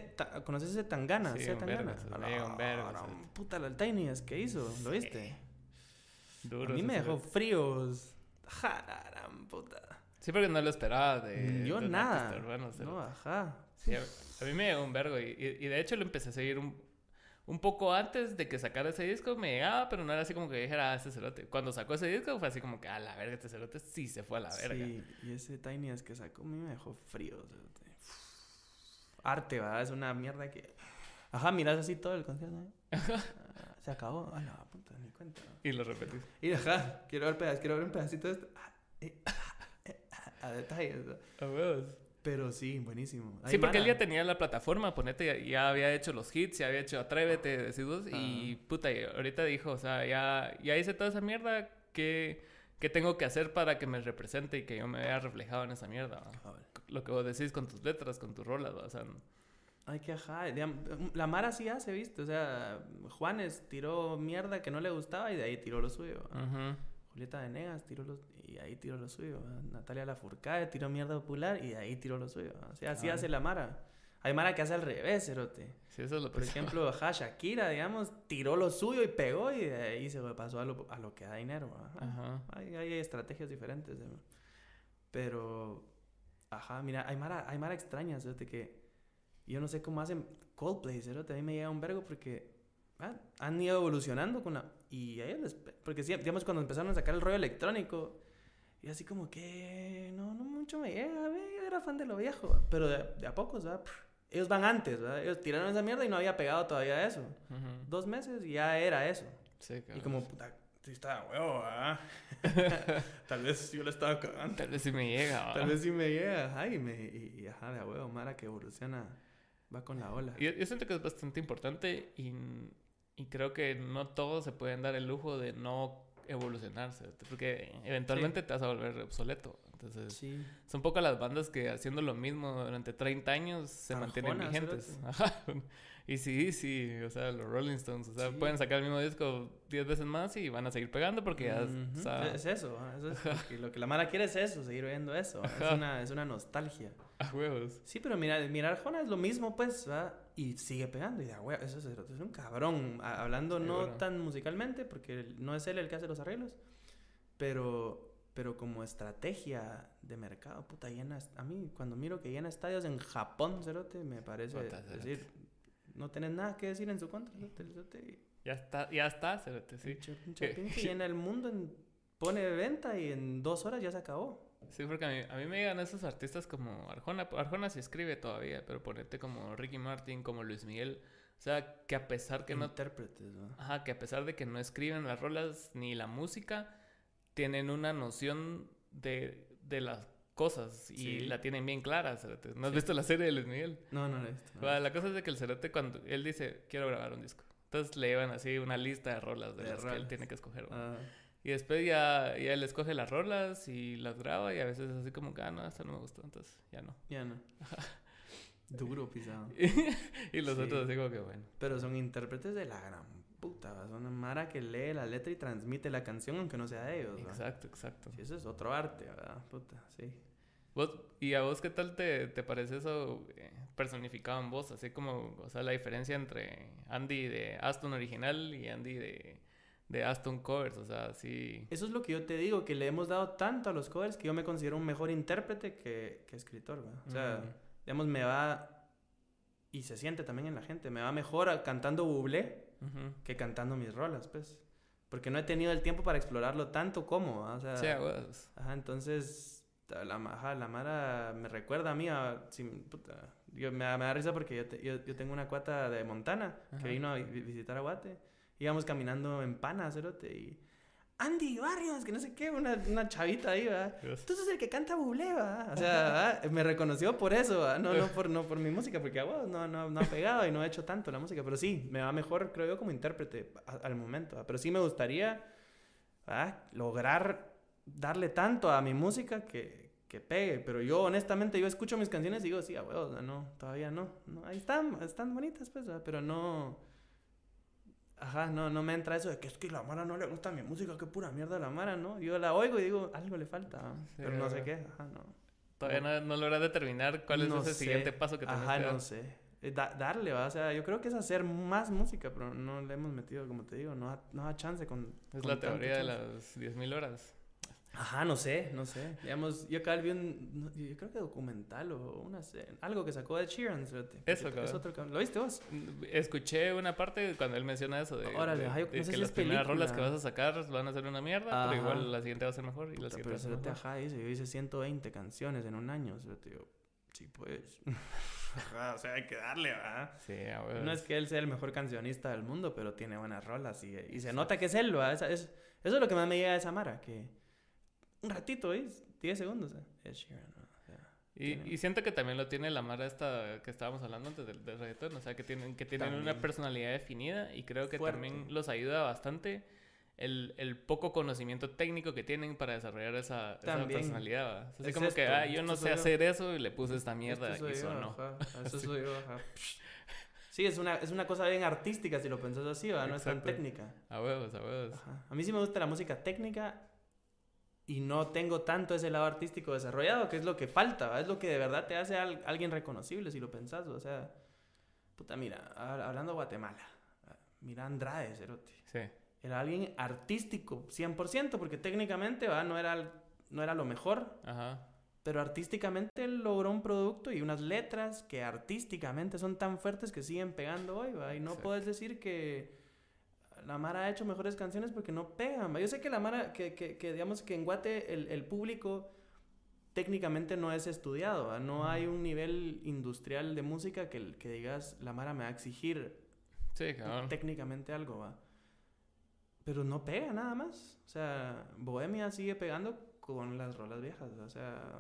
¿conoces ese Tangana? Sí, Tangana. A. Puta, la Tiniest que hizo, ¿lo viste? Duro A mí me dejó cerote. fríos. Ja, la gran puta. Sí, porque no lo esperaba de... Yo de nada. no, ajá. Sí, a, a mí me llegó un vergo y, y- y de hecho lo empecé a seguir un, un poco antes de que sacara ese disco, me llegaba, pero no era así como que dijera, ah, este cerote. Cuando sacó ese disco fue así como que, ah, la verga, este cerote sí se fue a la verga. Sí, y ese Tiniest que sacó a mí me dejó frío. cerote. Arte, ¿verdad? Es una mierda que... Ajá, miras así todo el concierto. ¿eh? Ah, Se acabó. A la puta, ni cuenta. Y lo repetí. Y ajá, quiero ver, pedaz- quiero ver un pedacito de esto. Ah, eh, eh, A detalles. ¿no? A huevos. Pero sí, buenísimo. Sí, porque él ya tenía la plataforma, ponete, ya, ya había hecho los hits, ya había hecho Atrévete, decís vos, y puta, y ahorita dijo, o sea, ya, ya hice toda esa mierda, ¿qué, ¿qué tengo que hacer para que me represente y que yo me vea reflejado en esa mierda? Lo que vos decís con tus letras, con tus rolas, va, o sea, Ay, que ajá. digam- La Mara sí hace, ¿viste? O sea, Juanes tiró mierda que no le gustaba y de ahí tiró lo suyo. ¿va? ujú. Julieta Venegas tiró lo, y ahí tiró lo suyo. Natalia Lafourcade tiró mierda popular y de ahí tiró lo suyo. ¿va? O sea, así hace la Mara. Hay Mara que hace al revés, cerote. Sí, eso es lo Por ejemplo, ajá, Shakira, digamos, tiró lo suyo y pegó y de ahí se pasó a lo, a lo que da dinero. ¿va? Ajá. Hay, hay estrategias diferentes. Pero, ajá, mira, hay Mara, hay Mara extrañas, cerote, que yo no sé cómo hacen Coldplay, cerote, a mí me llega un vergo porque ah, han ido evolucionando con la... Y a ellos les... Porque, digamos, cuando empezaron a sacar el rollo electrónico, y así como que no, no mucho me llega, era fan de lo viejo, pero de, de a pocos, ¿verdad? Pff, Ellos van antes, ¿verdad? Ellos tiraron esa mierda y no había pegado todavía eso. Dos meses y ya era eso. Sí, Y cabrón. como, puta, sí está huevo, ¿verdad? Tal vez yo le estaba cagando. Tal vez sí me llega. ¿va? Tal vez sí me llega, ajá, y, me, y, y ajá, de huevo, Mara que evoluciona, va con la ola. Yo, yo siento que es bastante importante y, y creo que no todos se pueden dar el lujo de no evolucionarse, porque eventualmente te vas a volver obsoleto. Entonces, Sí, son pocas las bandas que haciendo lo mismo durante 30 años se mantienen Arjona, vigentes. cerote. Ajá. Y sí, sí, o sea, los Rolling Stones, o sea, Sí. pueden sacar el mismo disco 10 veces más y van a seguir pegando porque ya, Ujú, o sea, es eso, eso es lo que, lo que la Mara quiere es eso, seguir oyendo eso, es una, es una nostalgia. a huevos. Sí, pero mira, mira Arjona es lo mismo, pues, ¿va? Y sigue pegando. Y de, "Güey, eso es, es un cabrón. Hablando no Seguro. tan musicalmente, porque no es él el que hace los arreglos, pero, pero como estrategia de mercado, puta, llena. A mí, cuando miro que llena estadios en Japón, Cerote, me parece Puta, cerote. decir, no tenés nada que decir en su contra, Cerote, Cerote, Ya está, ya está, cerote, sí. Que- pinche llena el mundo, en- pone de venta y en dos horas ya se acabó. Sí, porque a mí, a mí me llegan esos artistas como Arjona. Arjona se escribe todavía, pero ponete como Ricky Martin, como Luis Miguel. O sea, que a pesar que no... Intérpretes, ¿va? Ajá, que a pesar de que no escriben las rolas ni la música, tienen una noción de, de las cosas y Sí. la tienen bien clara. ¿No has visto la serie de Luis Miguel? No, no lo he visto. no. Va, La cosa es de que el cerote cuando él dice, quiero grabar un disco. Entonces le llevan así una lista de rolas de, De las que él rolas. tiene que escoger. va. Ah, Y después ya, ya él escoge las rolas y las graba y a veces así como que, ah, no, esta no me gustó, entonces ya no. ya no. Duro pisado. y los Sí. otros así como que, bueno. Pero son intérpretes de la gran puta. Son una mara que lee la letra y transmite la canción aunque no sea de ellos. ¿va? Exacto, exacto. Sí, eso es otro arte, ¿verdad? Puta, sí. ¿Vos, ¿Y a vos qué tal te, te parece eso eh, personificado en vos? Así como, o sea, la diferencia entre Andy de Aston original y Andy de, de Aston covers, o sea, sí. Eso es lo que yo te digo, que le hemos dado tanto a los covers que yo me considero un mejor intérprete que, que escritor, ¿va? O sea, Ujú. digamos, me va... Y se siente también en la gente. Me va mejor cantando bublé Ujú. que cantando mis rolas, pues. Porque no he tenido el tiempo para explorarlo tanto como, o sea... Sí, vos. Ajá, entonces la, ajá, la Mara me recuerda a mí, a, si- puta, yo, me, da- me da risa porque yo, te- yo, yo tengo una cuata de Montana Ajá. que vino a vi- visitar a Guate. Íbamos caminando en Pana, cerote, y... Andy Barrios, que no sé qué, una, una chavita ahí, ¿va? Dios. Tú sos el que canta buble, ¿va? O sea, ¿va? me reconoció por eso, ¿va? No, no, por, no por mi música, porque wow, no, no, no ha pegado y no ha hecho tanto la música. Pero sí, me va mejor, creo yo, como intérprete a- al momento. Pero sí me gustaría lograr darle tanto a mi música que, que pegue. Pero yo, honestamente, yo escucho mis canciones y digo, sí, a huevos, no, todavía no. no. Ahí están, están bonitas, pues, pero no... Ajá, no, no me entra eso de que es que la Mara no le gusta mi música, qué pura mierda la Mara, ¿no? Yo la oigo y digo, algo le falta, pero no sé qué, ajá, no. Todavía no, no logras determinar cuál No es ese sé. siguiente paso que tenés Ajá, que dar. no sé. Eh, da- darle, ¿va? O sea, yo creo que es hacer más música, pero no le hemos metido, como te digo, no da, no da chance con... Es con la teoría de las 10.000 horas. Ajá, no sé, no sé. Digamos, yo acá vi un, yo creo que documental o una algo que sacó de Sheeran. Eso, Es cabrón. otro cabrón. ¿Lo viste vos? Escuché una parte cuando él menciona eso de, Órale, de- ajá, yo de no sé que si las es primeras rolas que vas a sacar van a ser una mierda, Ajá. pero igual la siguiente va a ser mejor y la siguiente pero va a ser cerote, mejor. ajá, dice, yo hice 120 canciones en un año, cerote, yo, sí, pues. Ajá, o sea, hay que darle, ¿verdad? Sí, a huevos. No es que él sea el mejor cancionista del mundo, pero tiene buenas rolas y, y se nota que es él. Esa- es, eso es lo que más me llega de esa Mara, que un ratito, ¿ves? 10 segundos, ¿eh? Es Sheeran, ¿no? O sea, Y, tiene- y siento que también lo tiene la mara esta que estábamos hablando antes del, del reggaetón, o sea, que tienen, que tienen una personalidad definida y creo que Fuerte. también los ayuda bastante el, el poco conocimiento técnico que tienen para desarrollar esa, esa personalidad. Es así como que, esto, ah, yo no sé soy yo. hacer eso y le puse esta mierda y sonó. ajá, Eso soy yo, ajá. Sí, es una, es una cosa bien artística si lo pensás así, ¿va? No es tan técnica. A huevos, a huevos. Ajá. A mí sí me gusta la música técnica y no tengo tanto ese lado artístico desarrollado, que es lo que falta, ¿va? es lo que de verdad te hace al- alguien reconocible si lo pensás. O sea, puta, mira, hab- hablando de Guatemala, mira Andrade, Cerote. Sí. Era alguien artístico, 100%, porque técnicamente ¿va? No, era, no era lo mejor, Ajá. pero artísticamente él logró un producto y unas letras que artísticamente son tan fuertes que siguen pegando hoy, ¿va? Y no Exacto. puedes decir que la Mara ha hecho mejores canciones porque no pegan. Yo sé que la Mara, que, que, que digamos que en Guate el, el público técnicamente no es estudiado, ¿va? No hay un nivel industrial de música que, que digas, la Mara me va a exigir Sí, técnicamente algo, ¿va? Pero no pega nada más. O sea, Bohemia sigue pegando con las rolas viejas. O sea,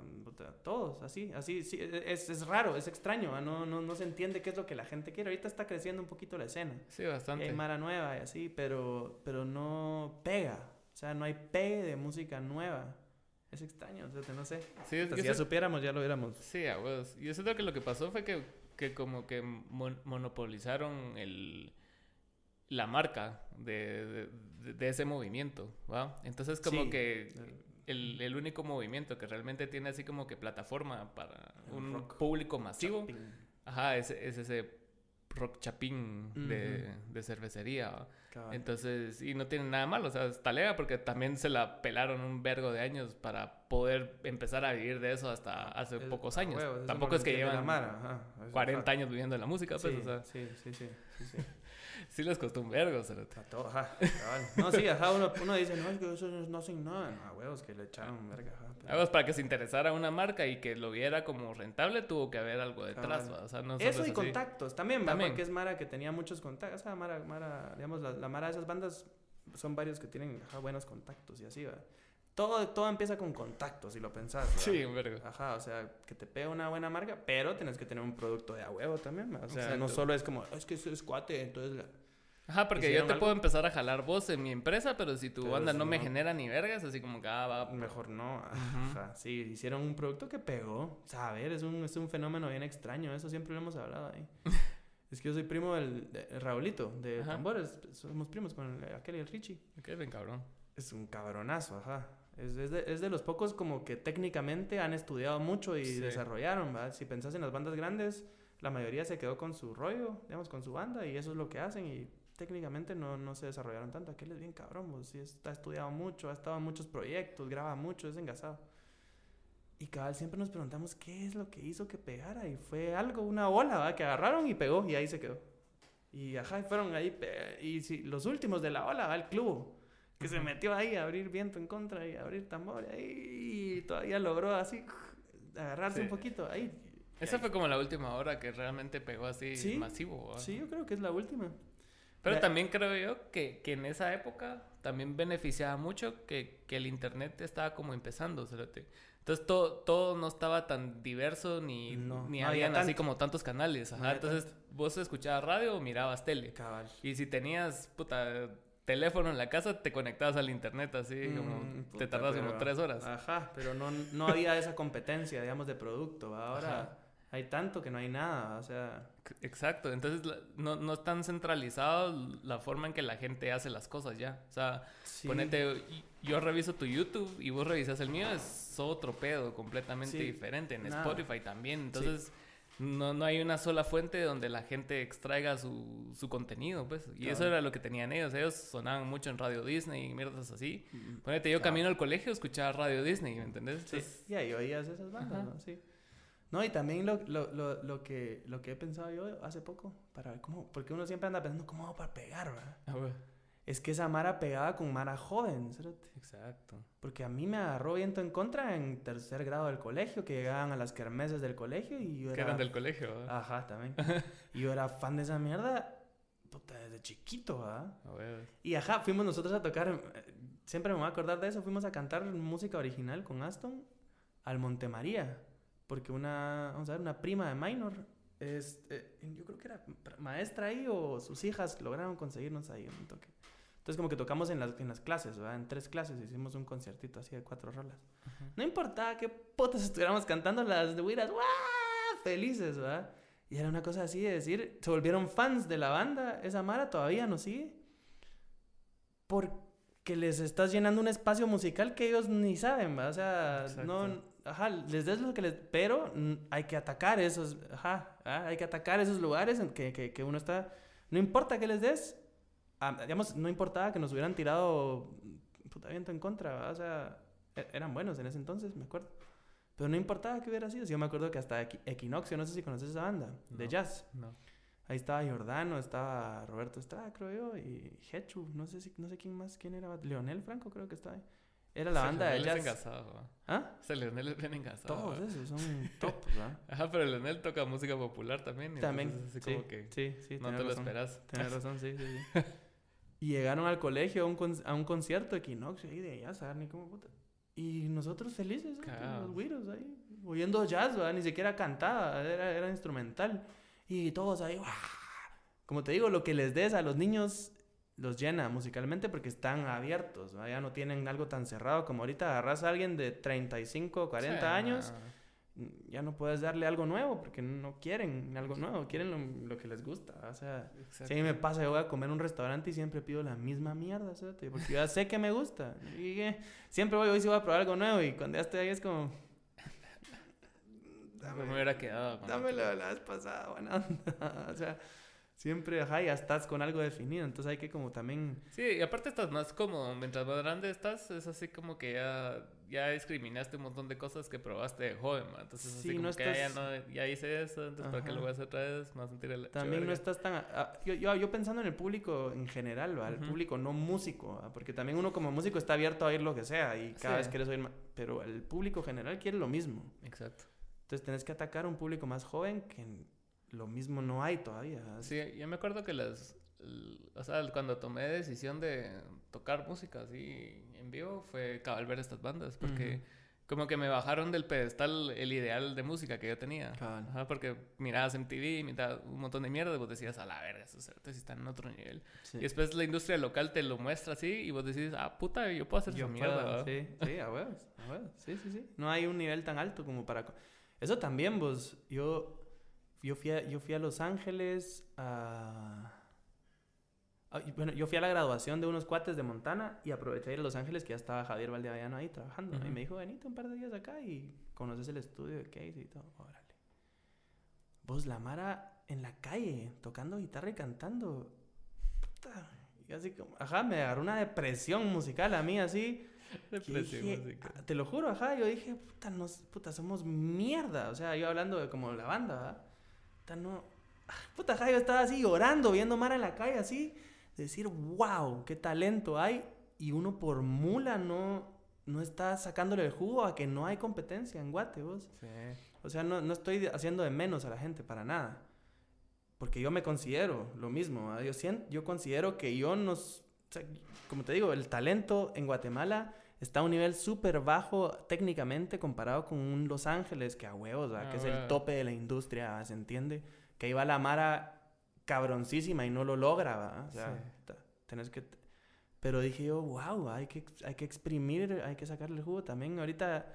todos, así, así. Sí, es, es raro, es extraño. No, no, no se entiende qué es lo que la gente quiere. Ahorita está creciendo un poquito la escena. Sí, Y hay bastante. Mara nueva y así, pero, pero no pega. O sea, no hay pegue de música nueva. Es extraño, o sea, no sé. Sí, es- si ya sé- supiéramos, ya lo hubiéramos. Sí, huevos. Yo siento que lo que pasó fue que, que como que mon- monopolizaron el, la marca de, de, de ese movimiento, ¿va? Entonces como Sí. que el, el único movimiento que realmente tiene así como que plataforma para El un rock. público masivo, Chapín. ajá, es, es ese rock chapín de, de cervecería. Entonces, y no tiene nada malo, o sea, es talega porque también se la pelaron un vergo de años para poder empezar a vivir de eso hasta hace pocos años. Tampoco es que llevan la Mara, ajá, eso, 40 ajá. años viviendo en la música, pues, sí, o sea, sí, sí, sí, sí, sí. sí les costó un vergo. A todo, ajá. No, sí, ajá, uno, uno dice, no, es que eso no, hacen nada. No, a huevos, que le echaron verga, ajá. pero- Además, para que se interesara una marca y que lo viera como rentable, tuvo que haber algo detrás, Cabal. ¿va? O sea, no Eso es y así. contactos también, ¿va? También. Porque es Mara que tenía muchos contactos. O sea, Mara, Mara digamos, la, la Mara de esas bandas son varios que tienen ajá, buenos contactos y así, ¿va? Todo, todo empieza con contacto, si lo pensás. ¿verdad? Sí, un vergo. Ajá, o sea, que te pega una buena marca, pero tienes que tener un producto de a huevo también. ¿verdad? O sea, no solo es como, "Es que eso es cuate, entonces... la-". Ajá, porque yo ¿Hicieron te algo? puedo empezar a jalar vos en mi empresa, pero si tu Pero banda si no me genera ni vergas, así como que, ah, va. Mejor no. Ajá, sí, hicieron un producto que pegó. O sea, a ver, es un, es un fenómeno bien extraño. Eso siempre lo hemos hablado ahí. es que yo soy primo del de Raulito, de Ajá. Tambores. Somos primos con el- aquel y el Richie. Ok, ven cabrón. Es un cabronazo, ajá. Es, es de, es de los pocos como que técnicamente han estudiado mucho y Sí. desarrollaron, ¿verdad? Si pensás en las bandas grandes, la mayoría se quedó con su rollo, digamos, con su banda y eso es lo que hacen y técnicamente no, no se desarrollaron tanto. Aquel es bien cabrón, pues, sí, está estudiado mucho, ha estado en muchos proyectos, graba mucho, es engasado. Y cabal, siempre nos preguntamos qué es lo que hizo que pegara y fue algo, una ola, ¿verdad? Que agarraron y pegó y ahí se quedó. Y ajá, fueron ahí, y sí, los últimos de la ola, ¿verdad? el club, que se metió ahí a abrir viento en contra y a abrir tambor ahí, y todavía logró así agarrarse Sí. un poquito ahí. Esa fue como la última hora que realmente pegó así Sí, masivo. Sí, yo creo que es la última. Pero La- también creo yo que, que en esa época también beneficiaba mucho que, que el internet estaba como empezando. Entonces todo, todo no estaba tan diverso ni, No, ni no había habían así como tantos canales. Ajá. Entonces vos escuchabas radio o mirabas tele. Cabal. Y si tenías, puta, teléfono en la casa, te conectabas al internet así como... Mm, te tardas como tres horas. Ajá, pero no, no había esa competencia, digamos, de producto. Ahora Ajá. hay tanto que no hay nada, o sea... Exacto, entonces no, no es tan centralizado la forma en que la gente hace las cosas ya. O sea, Sí. ponete, yo reviso tu YouTube y vos revisas el mío, es otro pedo completamente Sí, diferente. En nada. Spotify también, entonces no, no hay una sola fuente donde la gente extraiga su, su contenido, pues. Y eso Claro. era lo que tenían ellos. Ellos sonaban mucho en Radio Disney y mierdas así. Mm, Ponete, yo Claro. camino al colegio, escuchaba Radio Disney, ¿me entendés? Sí, Entonces, y ahí oías esas bandas, Ajá. ¿no? Sí. No, y también lo, lo, lo, lo, que, lo que he pensado yo hace poco, para ver cómo, porque uno siempre anda pensando, ¿cómo hago para pegar, verdad? ah, güey. Es que esa Mara pegaba con Mara joven, cerote. Exacto. Porque a mí me agarró viento en contra en tercer grado del colegio, que llegaban a las kermeses del colegio y yo Que era... eran del colegio, ¿verdad? Ajá, también. y yo era fan de esa mierda, puta, desde chiquito, ¿verdad? A ver. Y ajá, fuimos nosotros a tocar, siempre me voy a acordar de eso, fuimos a cantar música original con Aston al Montemaría, porque una, vamos a ver, una prima de Minor, es, eh, yo creo que era maestra ahí o sus hijas lograron conseguirnos ahí un toque. Entonces como que tocamos en las, en las clases, ¿verdad? En tres clases hicimos un conciertito así de cuatro rolas. No importaba qué putas estuviéramos cantando las de Wiras. Felices, ¿verdad? Y era una cosa así de decir, se volvieron fans de la banda, esa Mara todavía nos sigue. Porque les estás llenando un espacio musical que ellos ni saben, ¿verdad? O sea, Exacto. no, ajá, les des lo que les... Pero hay que atacar esos, ajá, ah, hay que atacar esos lugares en que, que, que uno está... No importa que les des, ah, digamos, no importaba que nos hubieran tirado puta viento en contra, ¿verdad? O sea, e- eran buenos en ese entonces, me acuerdo. Pero no importaba que hubiera sido. Yo me acuerdo que hasta Equi- Equinoccio, no sé si conoces esa banda, de No. jazz. No. Ahí estaba Jordano, estaba Roberto Estrada, creo yo, y Hechu, no sé si, no sé quién más, quién era, Leonel Franco creo que estaba ahí. Era la Ese banda de Leonel es jazz. engasado. ¿Ah? Ese Leonel es bien engasado. Todos esos son top, ¿verdad? Ajá, pero Leonel toca música popular también. y También, entonces así sí, como que sí, sí, no te lo razón. esperas. Tienes razón, sí, sí, sí. y llegaron al colegio a un, con- a un concierto de Equinoccio ahí de jazz, a ver ni cómo puta. Y nosotros felices, los güiros ahí, oyendo jazz, ¿verdad? Ni siquiera cantaba, era, era instrumental. Y todos ahí, ¡guau! Como te digo, lo que les des a los niños los llena musicalmente porque están abiertos, ¿verdad? Ya no tienen algo tan cerrado como ahorita agarras a alguien de 35, 40 Sí, años. Ya no puedes darle algo nuevo porque no quieren algo nuevo, quieren lo, lo que les gusta. O sea, Exacto. si a mí me pasa, yo voy a comer a un restaurante y siempre pido la misma mierda, ¿sabes? porque ya sé que me gusta. Y eh, siempre voy, hoy sí voy a probar algo nuevo y cuando ya estoy ahí es como... Yo me hubiera quedado. con Dámelo otro. la vez pasada, buena onda. o sea, siempre, ajá, ya estás con algo definido, entonces hay que como también... Sí, y aparte estás más cómodo. Mientras más grande estás, es así como que ya, ya discriminaste un montón de cosas que probaste de joven, ¿va? Entonces, así Sí, como no que ah, ya, estás- no, ya hice eso, entonces ¿para qué lo voy a hacer otra vez? Me a sentir el También no estás tan... ah, yo, yo, yo pensando en el público en general, ¿va? el público no músico, ¿va? porque también uno como músico está abierto a oír lo que sea y cada Sí. vez quieres oír más. Pero el público general quiere lo mismo. Exacto. Entonces tenés que atacar a un público más joven que lo mismo no hay todavía. ¿va? Sí, yo me acuerdo que las, o sea, cuando tomé decisión de tocar música así en vivo fue cabal ver estas bandas, porque como que me bajaron del pedestal el ideal de música que yo tenía. Ajá, porque mirabas MTV, mirabas un montón de mierda y vos decías, a la verga, esos si están en otro nivel. Y después la industria local te lo muestra así y vos decís, ah, puta, yo puedo hacer esa mierda. Sí, sí, a huevos, a huevos. Sí, sí, sí. No hay un nivel tan alto como para... Eso también, vos, yo... Yo fui a, yo fui a Los Ángeles a bueno, yo fui a la graduación de unos cuates de Montana y aproveché de ir a Los Ángeles, que ya estaba Javier Valdeavellano ahí trabajando. Y me dijo, venite un par de días acá y conoces el estudio de Casey y todo. Órale. Vos, la Mara en la calle, tocando guitarra y cantando. Puta. Y así como, ajá, me agarró una depresión musical a mí así. Depresión musical. Ah, te lo juro, ajá. Yo dije, puta, nos, puta, somos mierda. O sea, yo hablando de como la banda, ¿verdad? Puta, no. Ah, puta, ajá, yo estaba así llorando, viendo Mara en la calle así decir, wow, qué talento hay, y uno por mula no, no está sacándole el jugo a que no hay competencia en Guate, vos. O sea, no, no, estoy haciendo de menos a la gente para nada. Porque yo me considero lo mismo. Yo, siento, yo considero que yo nos... como te digo, el talento en Guatemala está a un nivel súper bajo técnicamente comparado con un Los Ángeles, que a huevos, que es el tope de la industria, ¿se entiende? Que ahí va la Mara cabroncísima y no lo logra, O sea, tenés que... Pero dije yo, wow, hay que, hay que exprimir, hay que sacarle el jugo. También ahorita,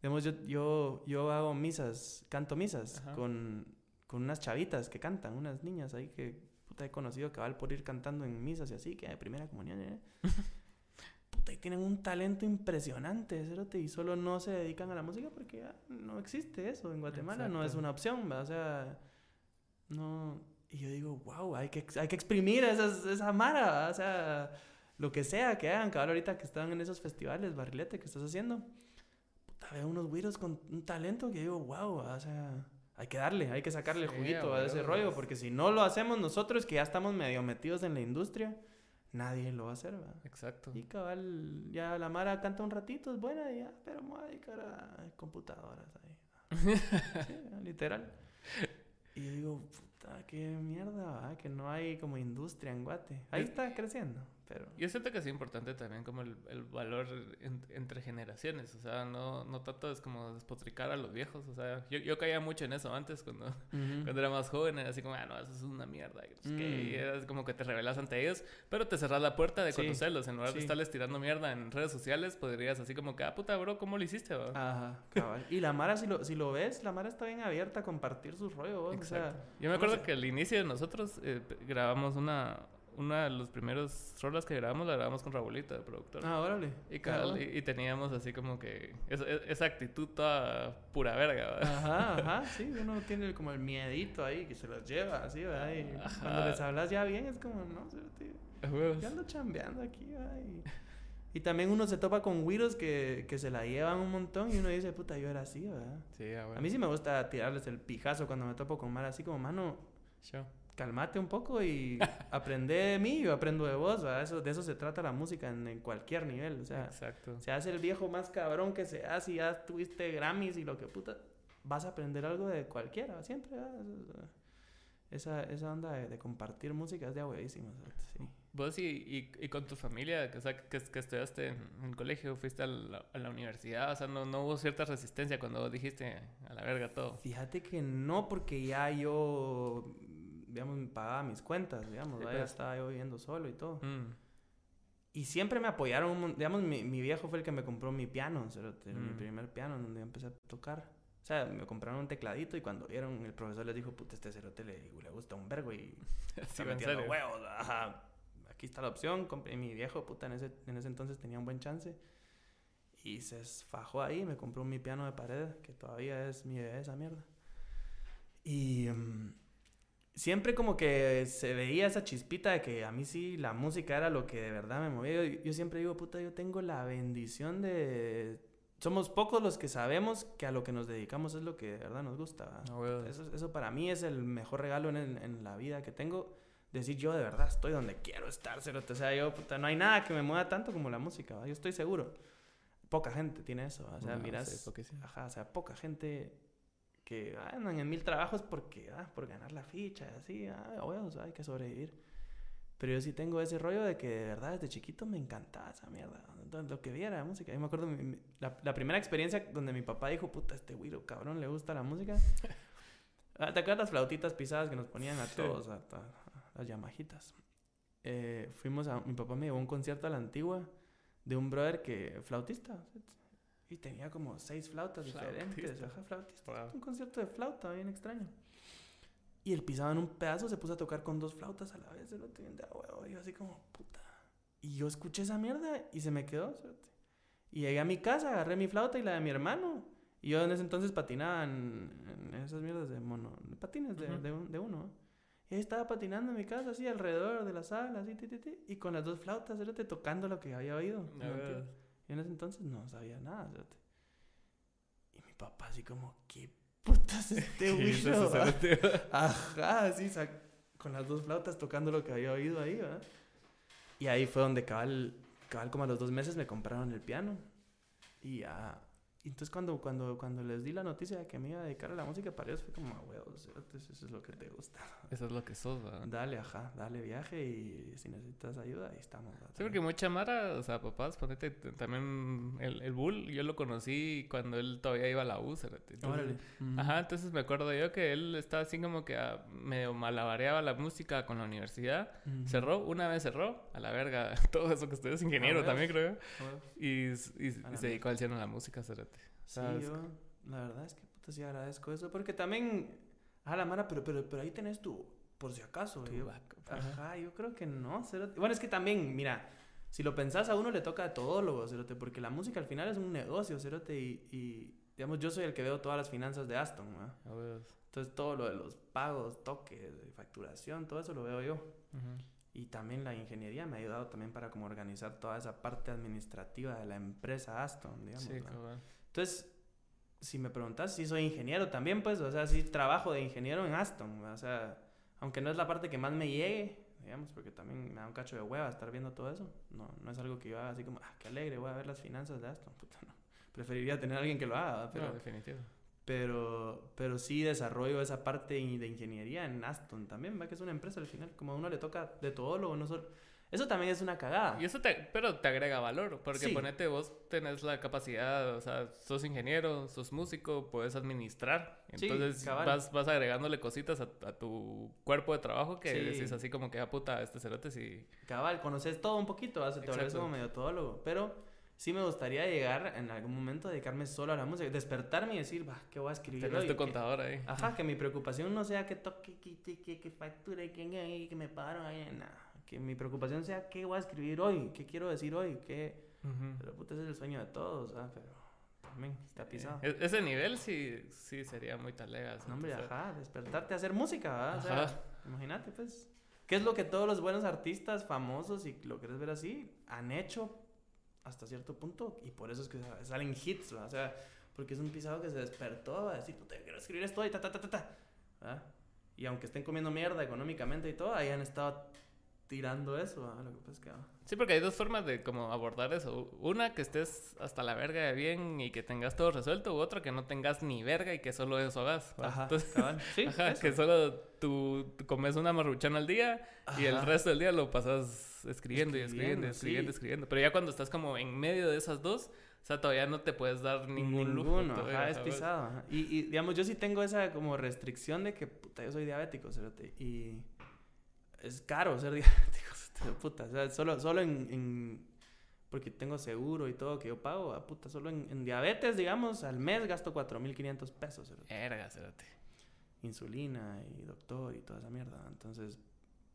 digamos, yo, yo, yo hago misas, canto misas con, con unas chavitas que cantan, unas niñas ahí que puta he conocido que van por ir cantando en misas y así, que de primera comunión, ¿eh? puta, y tienen un talento impresionante, y solo no se dedican a la música porque no existe eso. En Guatemala, no es una opción, o sea, no y yo digo, wow, hay que, hay que exprimir esa, esa mara, o sea, lo que sea que hagan, cabal, ahorita que están en esos festivales, barrilete que estás haciendo. Puta, veo unos güiros con un talento que digo, wow, o sea, hay que darle, hay que sacarle juguito a ese rollo, porque si no lo hacemos nosotros, que ya estamos medio metidos en la industria, nadie lo va a hacer, ¿verdad? Exacto. Y cabal, ya la Mara canta un ratito, es buena, y ya, pero me voy a dedicar a computadoras ahí. literal. Y yo digo, qué mierda, que no hay como industria en Guate. Ahí está creciendo. Pero... Yo siento que es importante también como el, el valor entre generaciones, o sea, no, no tanto es como despotricar a los viejos, o sea, yo, yo caía mucho en eso antes cuando, cuando era más joven, era así como, ah, no, eso es una mierda, y, mm. era como que te revelas ante ellos, pero te cerras la puerta de conocerlos, en lugar de estarles tirando mierda en redes sociales, podrías así como que, ah, puta, bro, ¿cómo lo hiciste? Ajá, cabal. y la Mara, si lo, si lo ves, la Mara está bien abierta a compartir sus rollos, Exacto. yo me acuerdo que al inicio de nosotros eh, grabamos una una de los primeros rolas que grabamos la grabamos con Raulita, el productor. Ah, órale. Y, y, teníamos así como que esa, actitud toda pura verga, ¿verdad? Ajá, ajá, sí, uno tiene como el miedito ahí que se los lleva así, ¿verdad? Y cuando les hablas ya bien es como, no sé, tío. Ya ando chambeando aquí, ¿verdad? Y, también uno se topa con güiros que, que se la llevan un montón y uno dice, puta, yo era así, ¿verdad? Sí, a, a mí sí me gusta tirarles el pijazo cuando me topo con Mar así como, mano. Sure calmate un poco y aprende de mí, yo aprendo de vos, Eso, de eso se trata la música en, cualquier nivel, o sea, Exacto. se hace el viejo más cabrón que seas y ya tuviste Grammys y lo que puta, vas a aprender algo de cualquiera, siempre, Esa, esa onda de, compartir música es de abuelísima, sí. Vos y, y, con tu familia, o sea, que, que estudiaste en el colegio, fuiste a la, a la, universidad, o sea, no, no hubo cierta resistencia cuando dijiste a la verga todo. Fíjate que no, porque ya yo digamos, pagaba mis cuentas, digamos, ya pues. estaba yo viviendo solo y todo. Mm. Y siempre me apoyaron, digamos, mi, mi, viejo fue el que me compró mi piano, mi mm. primer piano donde empecé a tocar. O sea, me compraron un tecladito y cuando vieron, el profesor les dijo, puta, este cerote le, le gusta un vergo y está metiendo huevos. Ajá. Aquí está la opción. Compré, mi viejo, puta, en ese, en ese entonces tenía un buen chance. Y se esfajó ahí, me compró mi piano de pared, que todavía es mi bebé esa mierda. Y... Mm, siempre como que se veía esa chispita de que a mí sí la música era lo que de verdad me movía. Yo, siempre digo, puta, yo tengo la bendición de... Somos pocos los que sabemos que a lo que nos dedicamos es lo que de verdad nos gusta. eso, eso, para mí es el mejor regalo en, en, la vida que tengo. Decir yo de verdad estoy donde quiero estar, O sea, yo, puta, no hay nada que me mueva tanto como la música. Yo estoy seguro. Poca gente tiene eso. O sea, miras... Ajá, o sea, poca gente que andan en mil trabajos porque, ah, por ganar la ficha, así, ah, hay que sobrevivir. Pero yo sí tengo ese rollo de que de verdad desde chiquito me encantaba esa mierda. Lo que viera la música. Yo me acuerdo la, la, primera experiencia donde mi papá dijo, puta, este güiro cabrón le gusta la música. Ah, ¿Te acuerdas las flautitas pisadas que nos ponían a todos, a, las llamajitas? Eh, fuimos a. Mi papá me llevó a un concierto a la antigua de un brother que. flautista. Y tenía como seis flautas diferentes. Ajá, flautista. Un concierto de flauta, bien extraño. Y el pisado en un pedazo se puso a tocar con dos flautas a la vez. El otro de huevo. Y yo así como, puta. Y yo escuché esa mierda y se me quedó. Y llegué a mi casa, agarré mi flauta y la de mi hermano. Y yo en ese entonces patinaba en, esas mierdas de mono, patines de, de, uno. Y ahí estaba patinando en mi casa, así alrededor de la sala, así, ti, ti, ti, y con las dos flautas, tocando lo que había oído. Y en ese entonces no sabía nada, Y mi papá así como, ¿qué putas este huicho? Ajá, así, con las dos flautas tocando lo que había oído ahí, ¿verdad? Y ahí fue donde cabal, cabal como a los dos meses me compraron el piano. Y ya entonces cuando, cuando, cuando les di la noticia de que me iba a dedicar a la música para ellos fue como, huevos, eso es lo que te gusta. Eso es lo que sos, ¿verdad? Dale, ajá, dale viaje y si necesitas ayuda, ahí estamos. Sí, porque mucha mara, o sea, papás, ponete también el, el Bull, yo lo conocí cuando él todavía iba a la U, entonces, Ajá, entonces me acuerdo yo que él estaba así como que a, medio malabareaba la música con la universidad. Cerró, una vez cerró, a la verga, todo eso que usted es ingeniero también, creo. Y, y, se dedicó al cielo a la música, ¿sabes? Sí, yo, la verdad es que puta sí agradezco eso, porque también, a la mara, pero, pero, pero ahí tenés tu, por si acaso. Yo, ajá, yo creo que no, Bueno, es que también, mira, si lo pensás, a uno le toca a todólogo, cerote, porque la música al final es un negocio, cerote, y, y digamos, yo soy el que veo todas las finanzas de Aston, ¿no? Entonces todo lo de los pagos, toques, facturación, todo eso lo veo yo. Y también la ingeniería me ha ayudado también para como organizar toda esa parte administrativa de la empresa Aston, digamos. Sí, entonces, si me preguntas si soy ingeniero también, pues, o sea, sí trabajo de ingeniero en Aston, o sea, aunque no es la parte que más me llegue, digamos, porque también me da un cacho de hueva estar viendo todo eso. No, no es algo que yo haga así como, ah, qué alegre, voy a ver las finanzas de Aston. Puta, no. Preferiría tener a alguien que lo haga, pero... No, definitivo. Pero, pero sí desarrollo esa parte de ingeniería en Aston también, va que es una empresa al final, como a uno le toca de todo lo no solo eso también es una cagada. Y eso te, pero te agrega valor, porque ponete vos tenés la capacidad, o sea, sos ingeniero, sos músico, puedes administrar. Entonces vas, vas agregándole cositas a, tu cuerpo de trabajo que decís así como que, a ah, puta, este cerote sí. Cabal, conoces todo un poquito, vas te volvés como medio todólogo. Pero sí me gustaría llegar en algún momento a dedicarme solo a la música, despertarme y decir, va, ¿qué voy a escribir? Tenés tu contador ahí. Ajá, que mi preocupación no sea que toque, que, que, que, facture, que, que me paro ahí, nada que mi preocupación sea qué voy a escribir hoy, qué quiero decir hoy, qué... Pero puta, ese es el sueño de todos, ¿sabes? Pero también está pisado. E-, ese nivel sí, sí sería muy talegas. No, hombre, ajá, despertarte a hacer música. O sea, imagínate, pues. ¿Qué es lo que todos los buenos artistas famosos, y lo quieres ver así, han hecho hasta cierto punto? Y por eso es que salen hits, ¿verdad? O sea, porque es un pisado que se despertó a decir, puta, quiero escribir esto y ta, ta, ta, ta, ta. Y aunque estén comiendo mierda económicamente y todo, ahí han estado tirando eso a lo que pues Sí, porque hay dos formas de como abordar eso. Una, que estés hasta la verga de bien y que tengas todo resuelto. U otra, que no tengas ni verga y que solo eso hagas. Ajá, sí, ajá que solo tú, comes una marruchana al día y el resto del día lo pasas escribiendo, y escribiendo, escribiendo, escribiendo. Pero ya cuando estás como en medio de esas dos... O sea, todavía no te puedes dar ningún Ninguno, lujo. Ajá, es pisado. Y, y, digamos, yo sí tengo esa como restricción de que, puta, yo soy diabético, ¿cierto? Y es caro ser diabético, puta. O sea, solo, solo en, en, Porque tengo seguro y todo que yo pago, a puta. Solo en, diabetes, digamos, al mes gasto 4.500 pesos. Verga, cérate. Insulina y doctor y toda esa mierda. Entonces,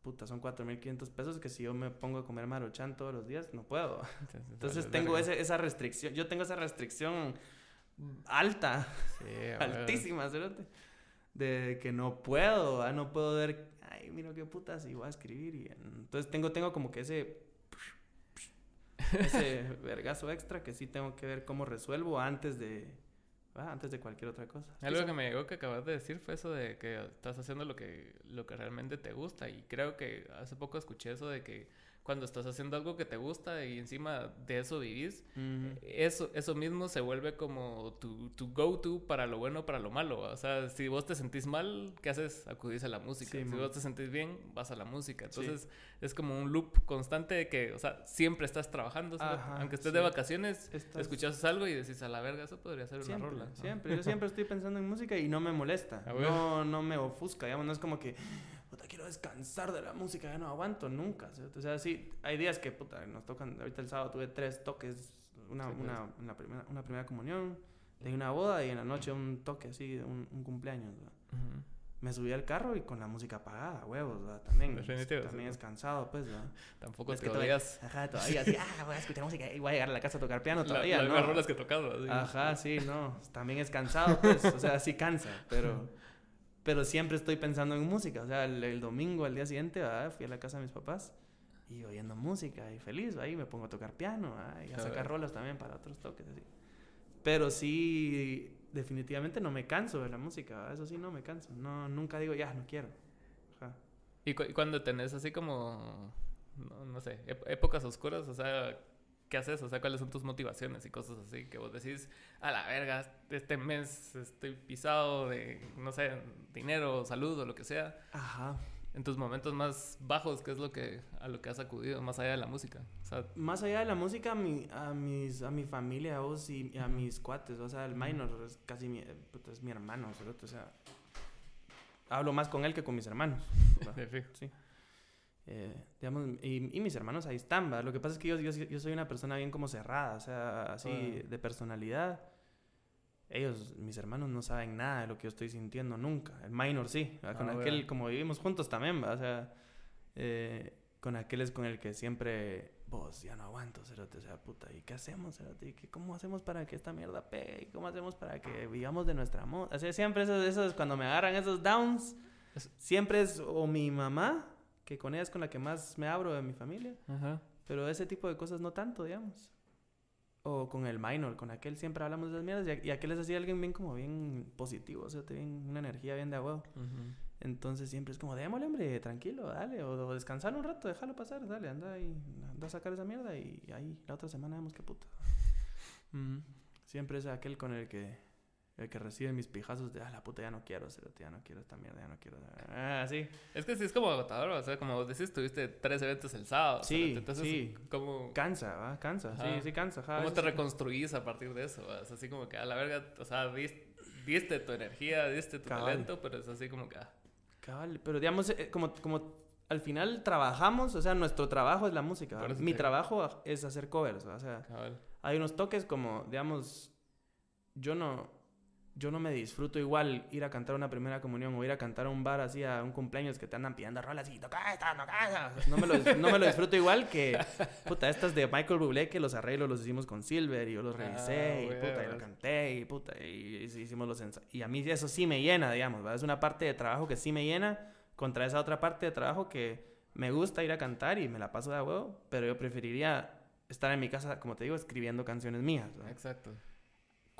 puta, son 4.500 pesos que si yo me pongo a comer maruchan todos los días, no puedo. Entonces, tengo ese, esa restricción. Yo tengo esa restricción alta. Sí, altísima, cérate. De que no puedo, no puedo ver ay, mira qué putas, y voy a escribir. Y entonces tengo, tengo como que ese, ese vergazo extra que sí tengo que ver cómo resuelvo antes de, antes de cualquier otra cosa. Algo que me llegó que acabas de decir fue eso de que estás haciendo lo que, lo que realmente te gusta. Y creo que hace poco escuché eso de que cuando estás haciendo algo que te gusta y encima de eso vivís, Ujú. eso, eso mismo se vuelve como tu, tu go-to para lo bueno, para lo malo. O sea, si vos te sentís mal, ¿qué haces? Acudís a la música. Sí, si man. vos te sentís bien, vas a la música. Sí. Entonces, es como un loop constante de que, o sea, siempre estás trabajando. Ajá, Aunque estés sí. de vacaciones, Estás- escuchas algo y decís, a la verga, eso podría ser una Siempre, rola. siempre. Yo siempre estoy pensando en música y no me molesta. No, no me ofusca, digamos. No es como que, puta, quiero descansar de la música, ya no aguanto nunca. ¿sí? O sea, sí, hay días que, puta, nos tocan. Ahorita el sábado tuve tres toques. Una, Sí, pues. una, una primera, una primera comunión, de una boda y en la noche un toque así, un, un cumpleaños. ¿verdad? Ujú. Me subí al carro y con la música apagada, huevos, ¿verdad? También, Definitivo, también es cansado, pues, ¿verdad? Tampoco Es te que todavía- odias Ajá, todavía así, ah, voy a escuchar música y voy a llegar a la casa a tocar piano la- todavía, las ¿no? mismas rolas que tocaba. Ajá, sí, no. También es cansado, pues. O sea, sí cansa, pero... Pero siempre estoy pensando en música. O sea, el, el domingo, al día siguiente, ¿verdad? fui a la casa de mis papás y oyendo música y feliz. Ahí me pongo a tocar piano ¿verdad? y a A sacar ver. rolas también para otros toques, así. Pero sí, definitivamente no me canso de la música. ¿verdad? Eso sí, no me canso. No, nunca digo, ya, no quiero. Ajá. Y, cu- cuando tenés así como, no, no sé, ép- épocas oscuras, o sea, ¿qué haces? O sea, ¿cuáles son tus motivaciones y cosas así? Que vos decís, a la verga, este mes estoy pisado de, no sé, dinero, salud o lo que sea. Ajá. En tus momentos más bajos, ¿qué es lo que, a lo que has acudido más allá de la música? O sea, Más allá de la música, a mi, a mis, a mi familia, a vos y a mis cuates, o sea, el minor es casi mi, es mi hermano, o sea, hablo más con él que con mis hermanos. ¿va? de fijo. sí. Eh, digamos, y, y mis hermanos ahí están, ¿va? Lo que pasa es que yo, yo, yo soy una persona bien como cerrada, o sea, así Ah. de personalidad. Ellos, mis hermanos, no saben nada de lo que yo estoy sintiendo nunca. El minor sí, ¿va? con Ah, aquel, como vivimos juntos también, ¿va? o sea, eh, con aquel es con el que siempre, vos, ya no aguanto, cerote, o sea, puta, ¿y qué hacemos, cerote? ¿Y qué- ¿Cómo hacemos para que esta mierda pegue? ¿Y ¿Cómo hacemos para que vivamos de nuestra amor? O sea, siempre eso, eso es cuando me agarran esos downs, siempre es o mi mamá, que con ella es con la que más me abro de mi familia, Ajá. pero ese tipo de cosas no tanto, digamos. O con el minor, con aquel siempre hablamos de esas mierdas y, aquel es así alguien bien como bien positivo, o sea, te bien, una energía bien de a huevo. Ujú. Entonces siempre es como, démosle, hombre, tranquilo, dale, o, o descansar un rato, déjalo pasar, dale, anda y anda a sacar esa mierda y ahí la otra semana vemos qué puta. Siempre es aquel con el que el que recibe mis pijazos de, ah, la puta, ya no quiero, ya no quiero esta mierda, ya no quiero. Ah, sí. Es que sí es como agotador, o sea, como vos decís, tuviste tres eventos el sábado. Sí, entonces, sí. ¿cómo, Cansa, ¿va? Cansa, sí, Ajá. sí cansa. ajá, ¿Cómo te sí. reconstruís a partir de eso? va? Es así como que a la verga, o sea, dis- diste tu energía, diste tu Cabal. talento, pero es así como que... ah, Cabal, pero digamos, eh, como, como al final trabajamos, o sea, nuestro trabajo es la música. Mi te- trabajo es hacer covers, ¿va? o sea, cabal. hay unos toques como, digamos, yo no, yo no me disfruto igual ir a cantar una primera comunión o ir a cantar a un bar así a un cumpleaños que te andan pidiendo rolas y toca esta, toca esa. No me, lo, no me lo disfruto igual que, puta, estas de Michael Bublé que los arreglos los hicimos con Silver y yo los Ah, revisé y puta, y lo canté y puta, y hicimos los ensayos. Y a mí eso sí me llena, digamos. Es una parte de trabajo que sí me llena contra esa otra parte de trabajo que me gusta ir a cantar y me la paso de huevo, pero yo preferiría estar en mi casa, como te digo, escribiendo canciones mías. Exacto.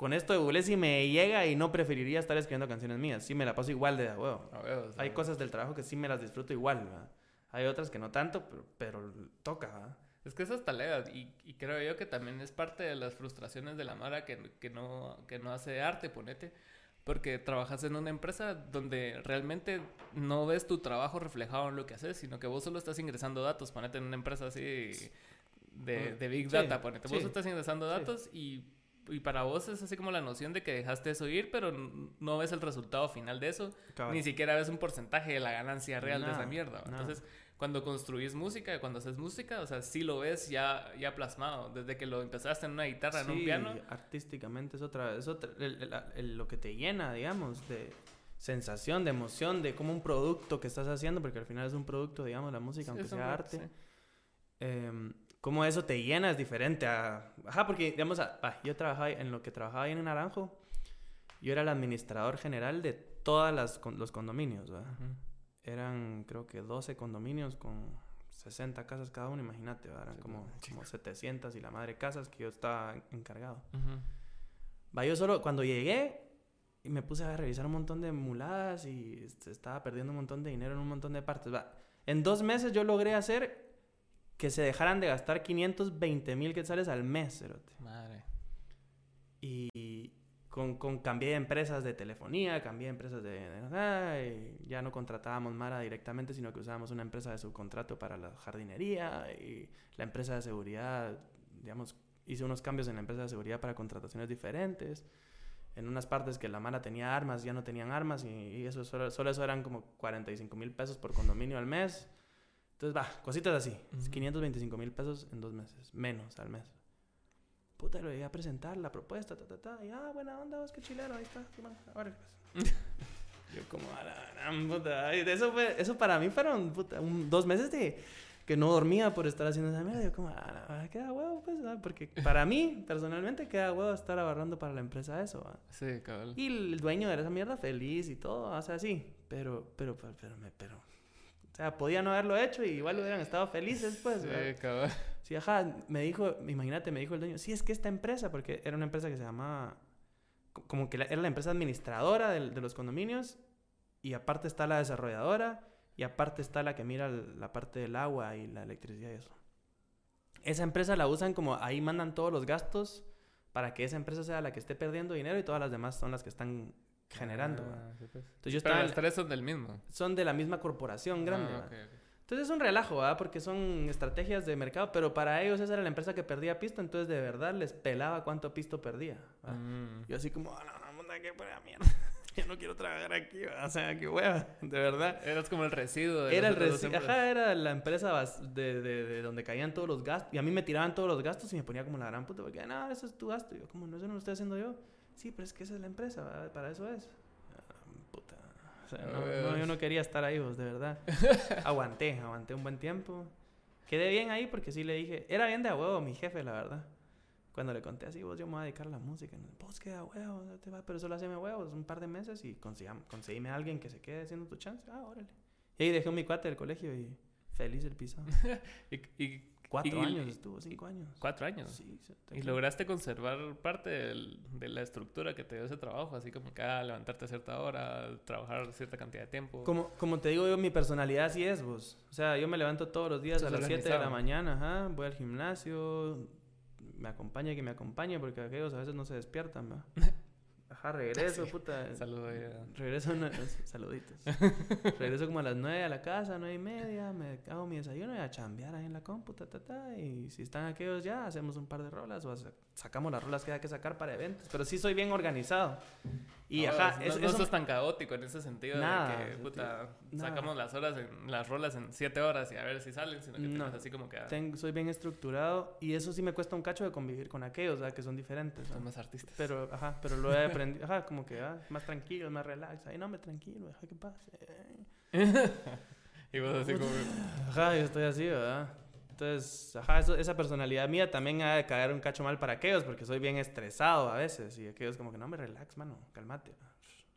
Con esto de Bublé sí me llega y no preferiría estar escribiendo canciones mías. Sí me la paso igual de a huevo. A ver, o sea, Hay cosas del trabajo que sí me las disfruto igual, ¿va? Hay otras que no tanto, pero, pero toca, ¿va? Es que está lega y, y creo yo que también es parte de las frustraciones de la Mara que, que, no, que no hace arte, ponete. Porque trabajas en una empresa donde realmente no ves tu trabajo reflejado en lo que haces, sino que vos solo estás ingresando datos. Ponete en una empresa así de, de Big Sí, Data, ponete. Vos sí, estás ingresando sí. datos y, y para vos es así como la noción de que dejaste eso ir, pero no ves el resultado final de eso. Cabal. Ni siquiera ves un porcentaje de la ganancia real de esa mierda. nada. Entonces, cuando construís música, cuando haces música, o sea, sí lo ves ya, ya plasmado. Desde que lo empezaste en una guitarra, en un Sí, piano. artísticamente es otra, es otra el- el- el- lo que te llena, digamos, de sensación, de emoción, de como un producto que estás haciendo, porque al final es un producto, digamos, la música, aunque es un sea arte. sí. Em, cómo eso te llena es diferente a... Ajá, porque, digamos, a- yo trabajaba en lo que trabajaba ahí en Naranjo, yo era el administrador general de todas las con- los condominios, ¿verdad? Ujú. Eran, creo que 12 condominios con 60 casas cada uno, imagínate, ¿verdad? Eran Sí, como, como 700 y la madre casas que yo estaba encargado. Ujú. Va, yo solo cuando llegué y me puse a revisar un montón de muladas y este, estaba perdiendo un montón de dinero en un montón de partes. Va, en dos meses yo logré hacer que se dejaran de gastar 520 mil quetzales al mes, cerote. Madre. Y con, con cambié de empresas de telefonía, cambié de empresas de... ya no contratábamos Mara directamente, sino que usábamos una empresa de subcontrato para la jardinería y la empresa de seguridad, digamos, hice unos cambios en la empresa de seguridad para contrataciones diferentes. En unas partes que la Mara tenía armas, ya no tenían armas y, y eso solo, solo eso eran como 45 mil pesos por condominio al mes. Entonces, va, cositas así. Ujú. 525 mil pesos en dos meses, menos al mes. Puta, lo llegué a presentar, la propuesta, ta, ta, ta. Y, ah, buena onda, vos, qué chileno, ahí está. Órale, pues. Yo como, a la gran puta. Eso, fue, eso para mí fueron, puta, un- dos meses de que no dormía por estar haciendo esa mierda. Yo como, ah, la- queda huevo, pues, ¿va? Porque para mí, personalmente, queda huevo estar agarrando para la empresa eso, ¿va? Sí, cabal. Y el dueño de esa mierda feliz y todo, o sea, sí. Pero, pero, pero, pero, me- pero. O sea, podía no haberlo hecho y igual hubieran estado felices, pues. Sí, cabal. Sí, ajá, me dijo, imagínate, me dijo el dueño, sí, es que esta empresa, porque era una empresa que se llamaba, co- como que era la empresa administradora del- de, los condominios, y aparte está la desarrolladora, y aparte está la que mira la parte del agua y la electricidad y eso. Esa empresa la usan como, ahí mandan todos los gastos para que esa empresa sea la que esté perdiendo dinero y todas las demás son las que están generando. Ah, sí, pues. Entonces yo Pero estaba, los tres son del mismo. son de la misma corporación grande. Ah, ¿va? ok, ok. Entonces es un relajo, ¿verdad? Porque son estrategias de mercado, pero para ellos esa era la empresa que perdía pisto, entonces de verdad les pelaba cuánto pisto perdía. Mm. Yo así como, ah, no, no, qué pura mierda. Yo no quiero trabajar aquí, ¿va? o sea, qué hueva, de verdad. Eras como el residuo. de Era el las empresas. ajá, era la empresa de, de, de donde caían todos los gastos. Y a mí me tiraban todos los gastos y me ponía como la gran puta, porque, no, eso es tu gasto. Y yo, como, no, eso no lo estoy haciendo yo. Sí, pero es que esa es la empresa, ¿va? para eso es. Ah, puta. O sea, no, no, yo no quería estar ahí, vos, de verdad. aguanté, aguanté un buen tiempo. Quedé bien ahí porque sí le dije, era bien de a huevo mi jefe, la verdad. Cuando le conté así, vos, yo me voy a dedicar a la música. Vos queda huevo, no te va, pero solo haceme huevos un par de meses y conseguime a alguien que se quede haciendo tu chance. Ah, órale. Y ahí dejé mi cuate del colegio y feliz el pisado. Y, y Cuatro Y- años estuvo, cinco años. cuatro años. Sí, Y lograste conservar parte del- de la estructura que te dio ese trabajo, así como que ah, levantarte a cierta hora, trabajar cierta cantidad de tiempo. Como, como te digo yo, mi personalidad así es, vos. O sea, yo me levanto todos los días a las 7 de la mañana, ajá, voy al gimnasio, me acompaña que me acompañe porque aquellos a veces no se despiertan, va. Ajá, regreso, Sí. puta. Saludo ahí a- Regreso, una- saluditos. regreso como a las 9 a la casa, 9 y media, me hago mi desayuno y a chambear ahí en la compu, ta, ta, y si están aquellos ya, hacemos un par de rolas o sacamos las rolas que hay que sacar para eventos, pero sí soy bien organizado. Y No, ajá, no, eso, no eso- sos tan caótico en ese sentido Nada, de que, puta, sacamos las horas en, las rolas en siete horas y a ver si salen, sino que No. así como que ah, Ten- soy bien estructurado y eso sí me cuesta un cacho de convivir con aquellos, ¿verdad? Que son diferentes. son más artistas. Pero, ajá, pero lo he aprendido, ajá, como que, ah, más tranquilo, más relax. Ay, no, me tranquilo, deja que pase. y vos así como... Ajá, yo estoy así, ¿verdad? Entonces, ajá, eso- esa personalidad mía también ha de caer un cacho mal para aquellos, porque soy bien estresado a veces. Y aquellos como que, no, me relax, mano, cálmate.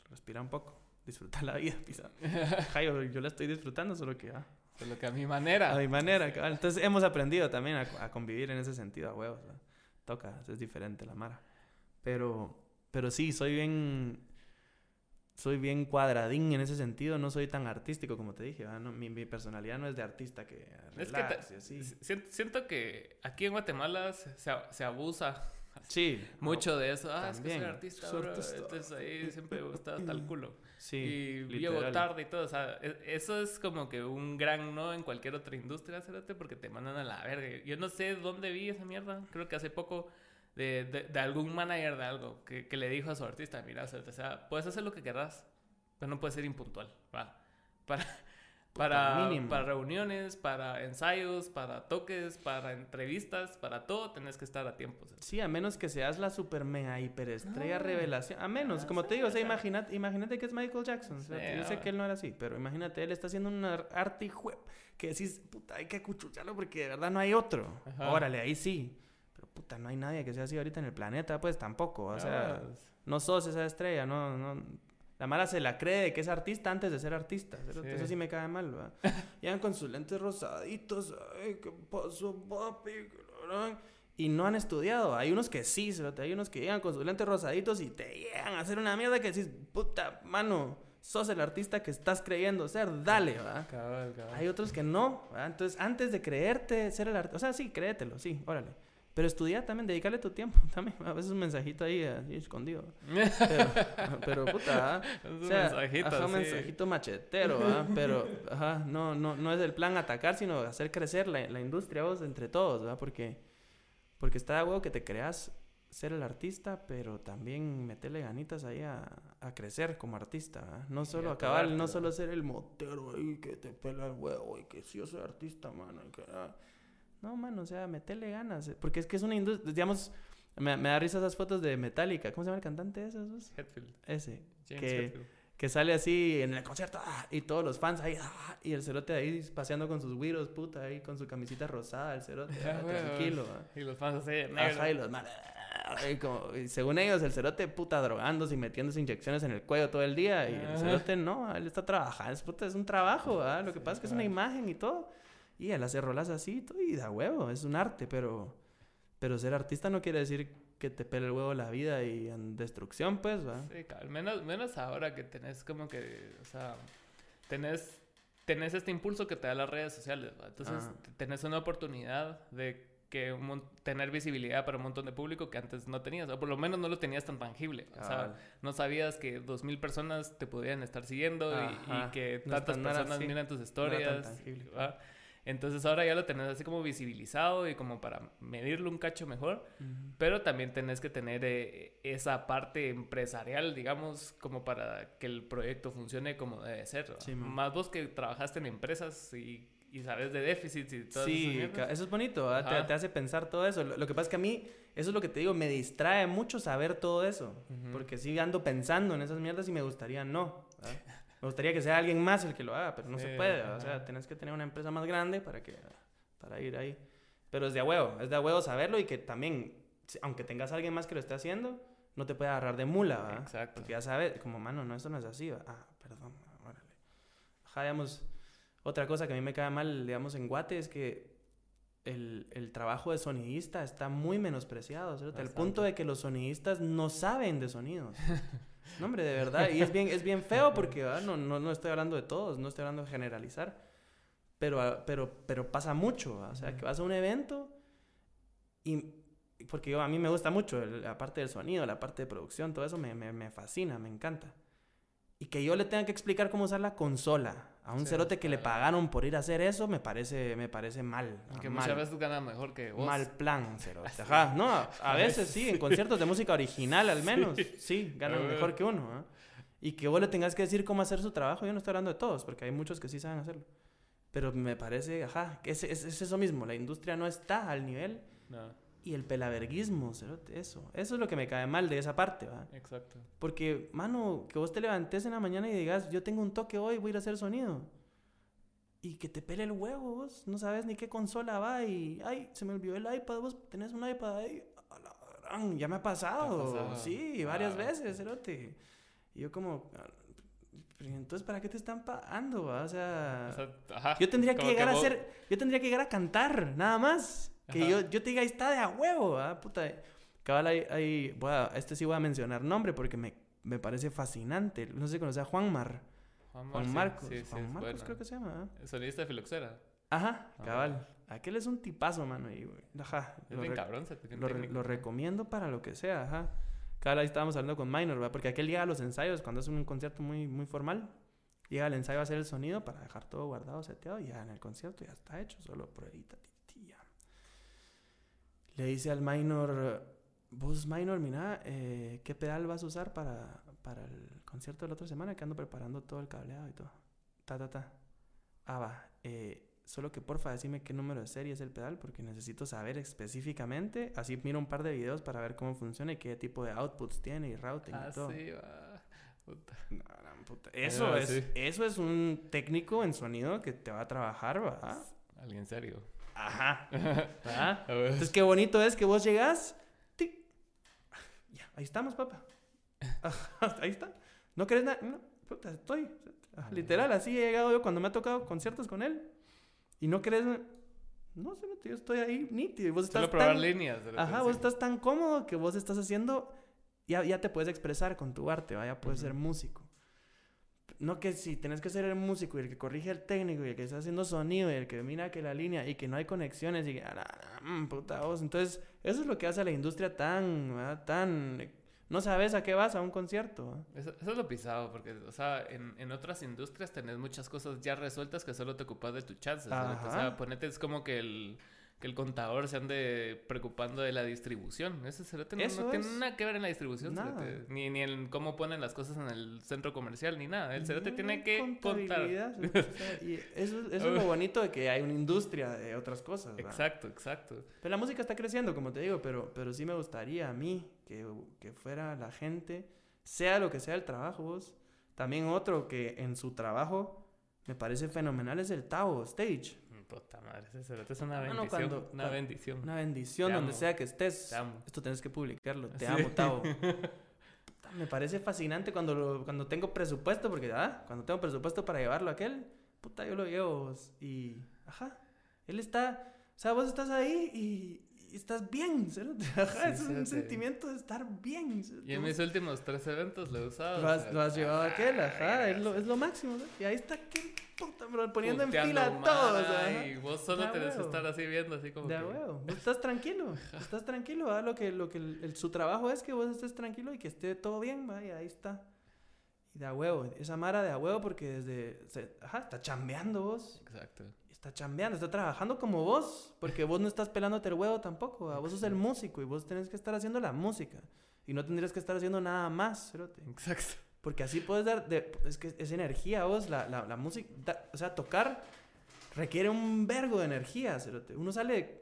Respira un poco, disfruta la vida, pisa. Ajá, yo, yo la estoy disfrutando, solo que, ah, Solo que a mi manera. A mi manera, cabal. Entonces hemos aprendido también a, a convivir en ese sentido, a huevos. ¿verdad? Toca, es diferente la mara. Pero, pero sí, soy bien, soy bien cuadradín en ese sentido. No soy tan artístico como te dije. No, mi, mi personalidad no es de artista que Es que relax ta- y así. si- siento, que aquí en Guatemala se, se, abusa Sí, mucho de eso. Ah, es que también. soy artista, bro. Entonces ahí siempre gusta hasta el culo. Sí, y literal. llego tarde y todo. O sea, e- eso es como que un gran no en cualquier otra industria, porque te mandan a la verga. Yo no sé dónde vi esa mierda. Creo que hace poco de, de, de algún manager de algo que, que le dijo a su artista, mira, o sea, puedes hacer lo que querrás, pero no puedes ser impuntual, ¿va? Para... Para, para reuniones, para ensayos, para toques, para entrevistas, para todo tenés que estar a tiempo. cerote. Sí, a menos que seas la super mega hiperestrella No. revelación. A menos, Ah, como te digo, o sea, imagínate, imagínate que es Michael Jackson. o sea, Sí, yo sé que él no era así, pero imagínate, él está haciendo un ar- arte jue- que decís, puta, hay que acuchucharlo porque de verdad no hay otro. Ajá. Órale, ahí sí. Puta, no hay nadie que sea así ahorita en el planeta, pues tampoco. O sea, Ah, no sos esa estrella, no, no. La mala se la cree de que es artista antes de ser artista. Eso Sí. eso sí me cae mal, ¿va? Llegan con sus lentes rosaditos, ay, ¿qué pasó, papi? Y no han estudiado. Hay unos que sí, hay unos que llegan con sus lentes rosaditos y te llegan a hacer una mierda que decís, puta, mano, sos el artista que estás creyendo ser, dale, ¿va? Cabal, cabal. Hay otros que no, ¿va? Entonces, antes de creerte ser el artista, o sea, sí, créetelo, sí, órale. Pero estudia también, dedicarle tu tiempo también. A veces un mensajito ahí así escondido. Pero, pero puta, ¿ah? Es O un sea, mensajito, ajá, un sí. mensajito machetero, ¿ah? Pero, ajá, no, no, no es el plan atacar, sino hacer crecer la, la industria vos entre todos, ¿verdad? Porque, porque está de huevo que te creas ser el artista, pero también meterle ganitas ahí a, a crecer como artista, ¿verdad? No solo acabar, no solo ser el motero ahí que te pela el huevo y que si yo soy artista, mano. y que, ah. No, mano, o sea, meterle ganas. eh, Porque es que es una industria, digamos, me, me da risa esas fotos de Metallica. ¿Cómo se llama el cantante vos? Hetfield. Ese. James Que- Hetfield. Que sale así en el concierto ah, y todos los fans ahí ah, y el cerote ahí paseando con sus güiros, puta, ahí con su camisita rosada, el cerote, ah, tranquilo. ah. Y los fans así, negro. Ajá, y los como- y según ellos, el cerote puta drogándose y metiéndose inyecciones en el cuello todo el día. Y el cerote no, él está trabajando, es, puta, es un trabajo, ¿ah? Lo que Sí, pasa es que es una imagen y todo. Y él hace rolas así y da huevo, es un arte, pero, pero ser artista no quiere decir que te pele el huevo la vida y en destrucción, pues, ¿va? Sí, cabal. Menos, menos ahora que tenés como que, o sea, tenés, tenés este impulso que te da las redes sociales, ¿va? Entonces, Ah. tenés una oportunidad de que un tener visibilidad para un montón de público que antes no tenías, o por lo menos no lo tenías tan tangible. O sea, Cabal. no sabías que dos mil personas te podían estar siguiendo y- que No tantas no personas así. miran tus No era tan historias. tangible. ¿va? Entonces ahora ya lo tenés así como visibilizado y como para medirlo un cacho mejor. Ujú. Pero también tenés que tener eh, esa parte empresarial, digamos, como para que el proyecto funcione como debe ser. Sí. Más vos que trabajaste en empresas y, y sabes de déficits y todo Sí, eso. es bonito, ¿verdad? te, te hace pensar todo eso. Lo, lo que pasa es que a mí, eso es lo que te digo, me distrae mucho saber todo eso. Ujú. Porque sí ando pensando en esas mierdas y me gustaría no. ¿Verdad? Me gustaría que sea alguien más el que lo haga, pero no se Sí, puede. ¿verdad? O ajá. sea, tenés que tener una empresa más grande para, que, para ir ahí. Pero es de a huevo, es de a huevo saberlo y que también, aunque tengas a alguien más que lo esté haciendo, no te puede agarrar de mula, ¿verdad? Exacto. Porque ya sabes, como, mano, no, eso no es así. ¿va? Ah, perdón, órale. Ajá, digamos, otra cosa que a mí me cae mal, digamos, en Guate es que el, el trabajo de sonidista está muy menospreciado, ¿cierto? Al punto de que los sonidistas no saben de sonidos. No, hombre, de verdad. Y es bien, es bien feo porque ¿va? no, no, no estoy hablando de todos, no estoy hablando de generalizar. Pero, ah, pero, pero pasa mucho, ¿va? o sea, que vas a un evento y... Porque yo, a mí me gusta mucho el- la parte del sonido, la parte de producción, todo eso me, me, me fascina, me encanta. Y que yo le tenga que explicar cómo usar la consola a un Sí, cerote que le claro. pagaron por ir a hacer eso, me parece, me parece mal. Que mal. muchas veces gana mejor que vos. Mal plan, cerote. Ajá, no, a, a veces sí, en conciertos de música original al menos, sí, ganan A ver. mejor que uno. ¿ah? Y que vos le tengas que decir cómo hacer su trabajo, yo no estoy hablando de todos, porque hay muchos que sí saben hacerlo. Pero me parece, ajá, que es, es, es eso mismo, la industria no está al nivel No, y el pelaverguismo, cerote, eso. Eso es lo que me cae mal de esa parte, ¿va? exacto. Porque, mano, que vos te levantes en la mañana y digas, yo tengo un toque hoy, voy a ir a hacer sonido. Y que te pele el huevo, vos no sabes ni qué consola va y, ay, se me olvidó el iPad, vos tenés un iPad ahí. A la gran, ya me ha pasado. ¿Te ha pasado? Sí, varias veces, cerote. Y yo como, "Ah, pero entonces, ¿para qué te están pagando? O sea... O sea, ajá, Yo tendría que llegar a vos- ser, yo tendría que llegar a cantar, nada más. Que yo, yo te diga, ahí está de a huevo, ¿ah? Puta. Cabal, ahí, ahí- voy a- este sí voy a mencionar nombre porque me, me parece fascinante. No sé si conoces a. Juan, Juan sí, Marcos. Sí, sí, Juan Marcos creo que se llama. El Solista de Filoxera. Ajá, Ah. cabal. Aquel es un tipazo, mano. Y, ajá, Es lo, bien cabrón, se lo, re- lo recomiendo para lo que sea, ajá. Cabal, ahí estábamos hablando con Minor, ¿va? Porque aquel llega a los ensayos cuando es un concierto muy, muy formal. Llega al ensayo a hacer el sonido para dejar todo guardado, seteado. Y ya en el concierto ya está hecho, solo pruebita. Le dice al Minor, vos Minor, mira, eh, ¿qué pedal vas a usar para, para el concierto de la otra semana? Que ando preparando todo el cableado y todo. Ta, ta, ta. Ah, va. Eh, solo que porfa, decime qué número de serie es el pedal porque necesito saber específicamente. Así miro un par de videos para ver cómo funciona y qué tipo de outputs tiene y routing Ah, y todo. sí, va. Puta. No, no, puta. Eso, Ah, es, sí. eso es un técnico en sonido que te va a trabajar, ¿va? Alguien serio. Ajá. Entonces, qué bonito es que vos llegás. tic, Ya, ahí estamos, papá. Ahí está. ¿No querés nada? No, puta, estoy. Ajá, Literal, así he llegado yo cuando me ha tocado conciertos con él. Y no querés. No yo estoy ahí nítido. Y vos estás Solo probar tan- líneas. de Ajá, vos estás tan cómodo que vos estás haciendo. Ya, ya te puedes expresar con tu arte, ¿va? ya puedes ser Ujú. músico. No que si tenés que ser el músico y el que corrige el técnico y el que está haciendo sonido y el que mira que la línea y que no hay conexiones y que, ah, mm, puta voz. Entonces, eso es lo que hace a la industria tan, ¿verdad? tan... No sabes a qué vas a un concierto. Eso, eso es lo pisado, porque, o sea, en, en otras industrias tenés muchas cosas ya resueltas que solo te ocupas de tu chance. O sea, ponete, es como que el, que el contador se ande preocupando de la distribución. Ese cerote no, Eso no tiene nada que ver en la distribución, cerote. Ni, ni en cómo ponen las cosas en el centro comercial, ni nada. El cerote No, tiene que contar. contabilidad, o sea, y eso, eso es lo bonito de que hay una industria de otras cosas. ¿verdad? Exacto, exacto. Pero la música está creciendo, como te digo, pero, pero sí me gustaría a mí que, que fuera la gente, sea lo que sea el trabajo, vos. También otro que en su trabajo me parece fenomenal es el Tao Stage. Puta madre, ese es una Ah, bendición. cuando- una cuando- bendición. Una bendición Te donde amo. sea que estés. Te amo. Esto tenés que publicarlo. Te Sí. amo. Puta, Me parece fascinante cuando, lo- cuando tengo presupuesto, porque ah, cuando tengo presupuesto para llevarlo a aquel, puta, yo lo llevo. Y, ajá, él está, o sea, vos estás ahí y, y estás bien. Ajá, Sí, es un sentimiento de estar bien. Y en mis últimos tres eventos lo he usado. lo, o has, sea, lo has llevado a aquel, ajá, es lo, es lo máximo. Y ahí está aquel, puta, bro, poniendo en puteando fila a todos. ajá. Y vos solo tenés que estar así viendo, así como De que... huevo. Estás tranquilo. Estás tranquilo. ¿va? Lo que, lo que el- el- su trabajo es que vos estés tranquilo y que esté todo bien. ¿va? Y ahí está. Y de a huevo. Esa Mara de a huevo porque desde... se- ajá, está chambeando vos. Exacto. Está chambeando. Está trabajando como vos. Porque vos no estás pelándote el huevo tampoco. ¿va? Vos sos el músico y vos tenés que estar haciendo la música. Y no tendrías que estar haciendo nada más, cerote. Exacto. Porque así puedes dar... de- es que es energía vos. La, la, la música... da- o sea, tocar requiere un vergo de energía, cerote. Uno sale...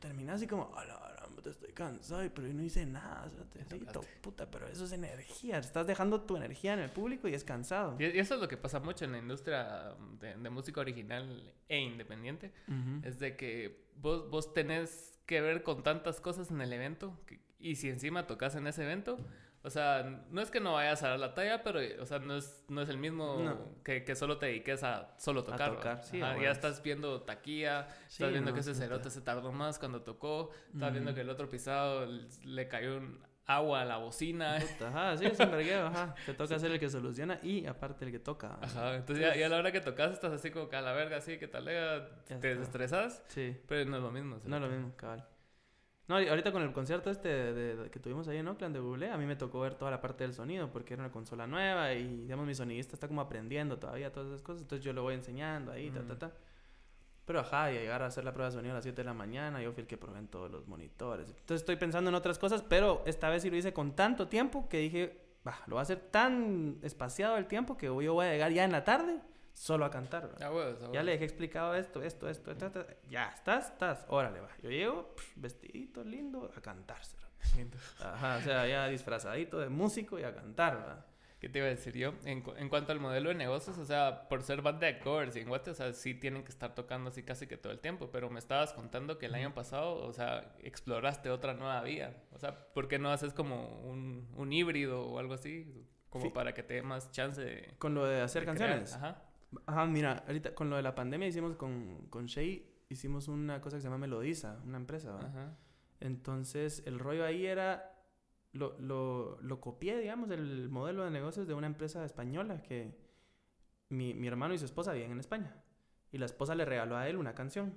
Termina así como... "A la gran puta, estoy cansado, pero yo no hice nada, cerote". Sí, to- puta, pero eso es energía. Estás dejando tu energía en el público y es cansado. Y eso es lo que pasa mucho en la industria de, de música original e independiente. Ujú. Es de que vos, vos tenés que ver con tantas cosas en el evento. que- y si encima tocas en ese evento... O sea, no es que no vayas a dar la talla, pero, o sea, no es, no es el mismo No. que, que solo te dediques a solo tocar. ¿va? tocar, sí, Ajá, a ya estás viendo taquilla, Sí, estás viendo no, que ese cerote se tardó más cuando tocó, estás viendo que el otro pisado le cayó un agua a la bocina. Puta, ajá, sí, es un vergueo, ajá. Te toca ser el que soluciona y aparte el que toca. Ajá, entonces ya, ya a la hora que tocas estás así como que a la verga, así que tal, Ya te está. desestresas, Sí. pero no es lo mismo. No es lo mismo, cabal. No, ahorita con el concierto este de- de- que tuvimos ahí en Oakland de Google, a mí me tocó ver toda la parte del sonido porque era una consola nueva y, digamos, mi sonidista está como aprendiendo todavía todas esas cosas, entonces yo lo voy enseñando ahí, ta, ta, Mm. ta. Pero ajá, y llegar a hacer la prueba de sonido a las 7 de la mañana, yo fui el que probé en todos los monitores. Entonces estoy pensando en otras cosas, pero esta vez sí lo hice con tanto tiempo que dije, bah, lo voy a hacer tan espaciado el tiempo que yo voy a llegar ya en la tarde solo a cantar. ¿verdad? A huevos, a Ya huevos. le dejé explicado esto, esto, esto, esto, esto. Ya, estás, estás. Órale, va. Yo llego, vestidito, lindo, a cantar. cerote. Ajá, o sea, ya disfrazadito de músico y a cantar, ¿verdad? ¿Qué te iba a decir yo? En, cu- en cuanto al modelo de negocios, o sea, por ser banda de covers y en Guate, o sea, sí tienen que estar tocando así casi que todo el tiempo, pero me estabas contando que el año pasado, o sea, exploraste otra nueva vía. O sea, ¿por qué no haces como un, un híbrido o algo así? Como Sí. para que te dé más chance de... Con lo de hacer de crear. canciones. Ajá. Ajá, mira, ahorita con lo de la pandemia hicimos con, con Shay, hicimos una cosa que se llama Melodiza, una empresa, ¿verdad? Ajá. Entonces, el rollo ahí era. Lo, lo, lo copié, digamos, el modelo de negocios de una empresa española que mi, mi hermano y su esposa viven en España. Y la esposa le regaló a él una canción.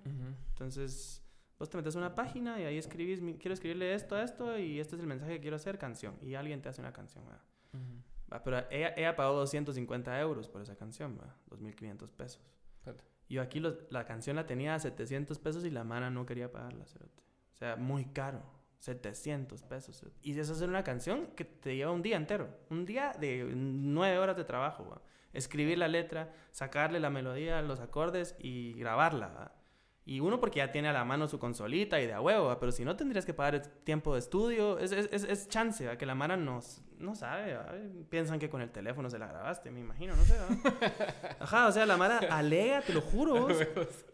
Entonces, vos te metes a una página y ahí escribís, quiero escribirle esto a esto y este es el mensaje que quiero hacer, canción. Y alguien te hace una canción. Ujú. Va, Pero ella, ella pagó 250 euros por esa canción, ¿verdad? 2.500 pesos. Espérate. Yo aquí los- la canción la tenía a 700 pesos y la mana no quería pagarla, cerote. O sea, muy caro. 700 pesos. cerote. Y eso es una canción que te lleva un día entero. Un día de nueve horas de trabajo. ¿va? Escribir la letra, sacarle la melodía, los acordes y grabarla. ¿va? Y uno porque ya tiene a la mano su consolita y de a huevo, ¿va? pero si no tendrías que pagar el tiempo de estudio. Es, es, es, es chance, ¿va? que la mano no, s- no sabe. ¿va? Piensan que con el teléfono se la grabaste, me imagino, no sé. Ajá, o sea, la Mara alega, te lo juro. vos,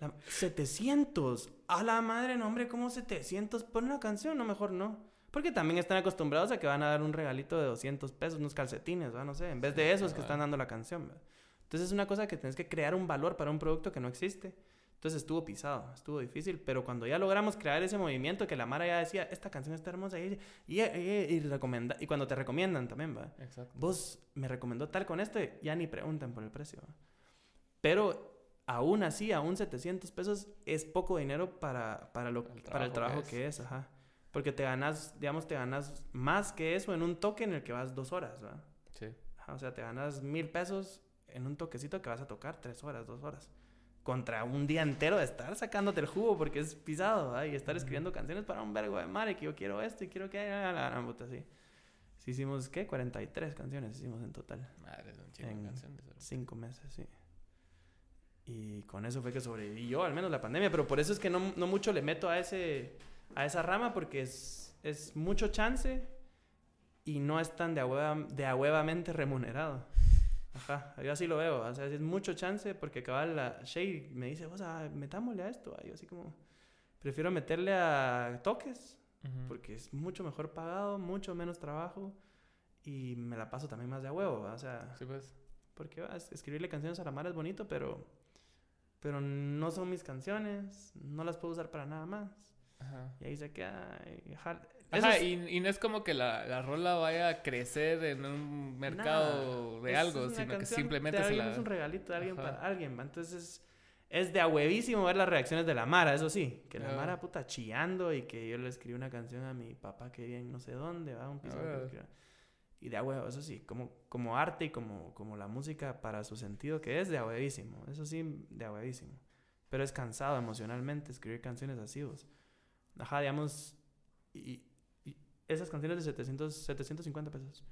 la- 700. A la madre, no, hombre, ¿cómo 700? Pon una canción, no, mejor no. Porque también están acostumbrados a que van a dar un regalito de 200 pesos, unos calcetines. No sé, en vez de esos que están dando la canción. Entonces es una cosa que tienes que crear un valor para un producto que no existe. Entonces estuvo pisado, estuvo difícil, pero cuando ya logramos crear ese movimiento que la Mara ya decía, esta canción está hermosa, y, y, y, recomienda, y cuando te recomiendan también, va. Exacto. Vos me recomendó tal con esto, ya ni preguntan por el precio. ¿va? Pero aún así, aún 700 pesos es poco dinero para, para, lo, el para el trabajo que es. ajá. Porque te ganas, digamos, te ganas más que eso en un toque en el que vas dos horas, ¿va? Sí. Ajá, o sea, te ganas mil pesos en un toquecito que vas a tocar tres horas, dos horas contra un día entero de estar sacándote el jugo porque es pisado, y estar escribiendo canciones para un vergo de madre que yo quiero esto y quiero que haya la gran puta, sí. Sí hicimos, ¿qué? 43 canciones hicimos en total. Madre, un chingo de canciones. Cinco meses, sí. Y con eso fue que sobrevivió, al menos la pandemia, pero por eso es que no, no mucho le meto a, ese, a esa rama porque es, es mucho chance y no es tan de, a de ahuevamente remunerado. Ajá, yo así lo veo. O sea, es mucho chance porque cabal la Shay me dice, o sea, metámosle a esto. yo así como, prefiero meterle a toques porque es mucho mejor pagado, mucho menos trabajo y me la paso también más de a huevo. O sea, sí, pues. Porque escribirle canciones a la mar es bonito, pero, pero no son mis canciones, no las puedo usar para nada más. Ajá. Y ahí se queda. Ajá, y, no es como que la, la, rola vaya a crecer en un mercado de algo, sino que simplemente se la... es un regalito de alguien para alguien, Entonces es de a huevísimo ver las reacciones de la Mara, eso sí. Que la Mara puta chillando y que yo le escribí una canción a mi papá que vive en no sé dónde, va un piso Y de a huevo, eso sí, como, como arte y como, como la música para su sentido que es de a huevísimo. Eso sí, de a huevísimo. Pero es cansado emocionalmente escribir canciones así, vos. Ajá, digamos... Y, esas canciones de 700, 750 pesos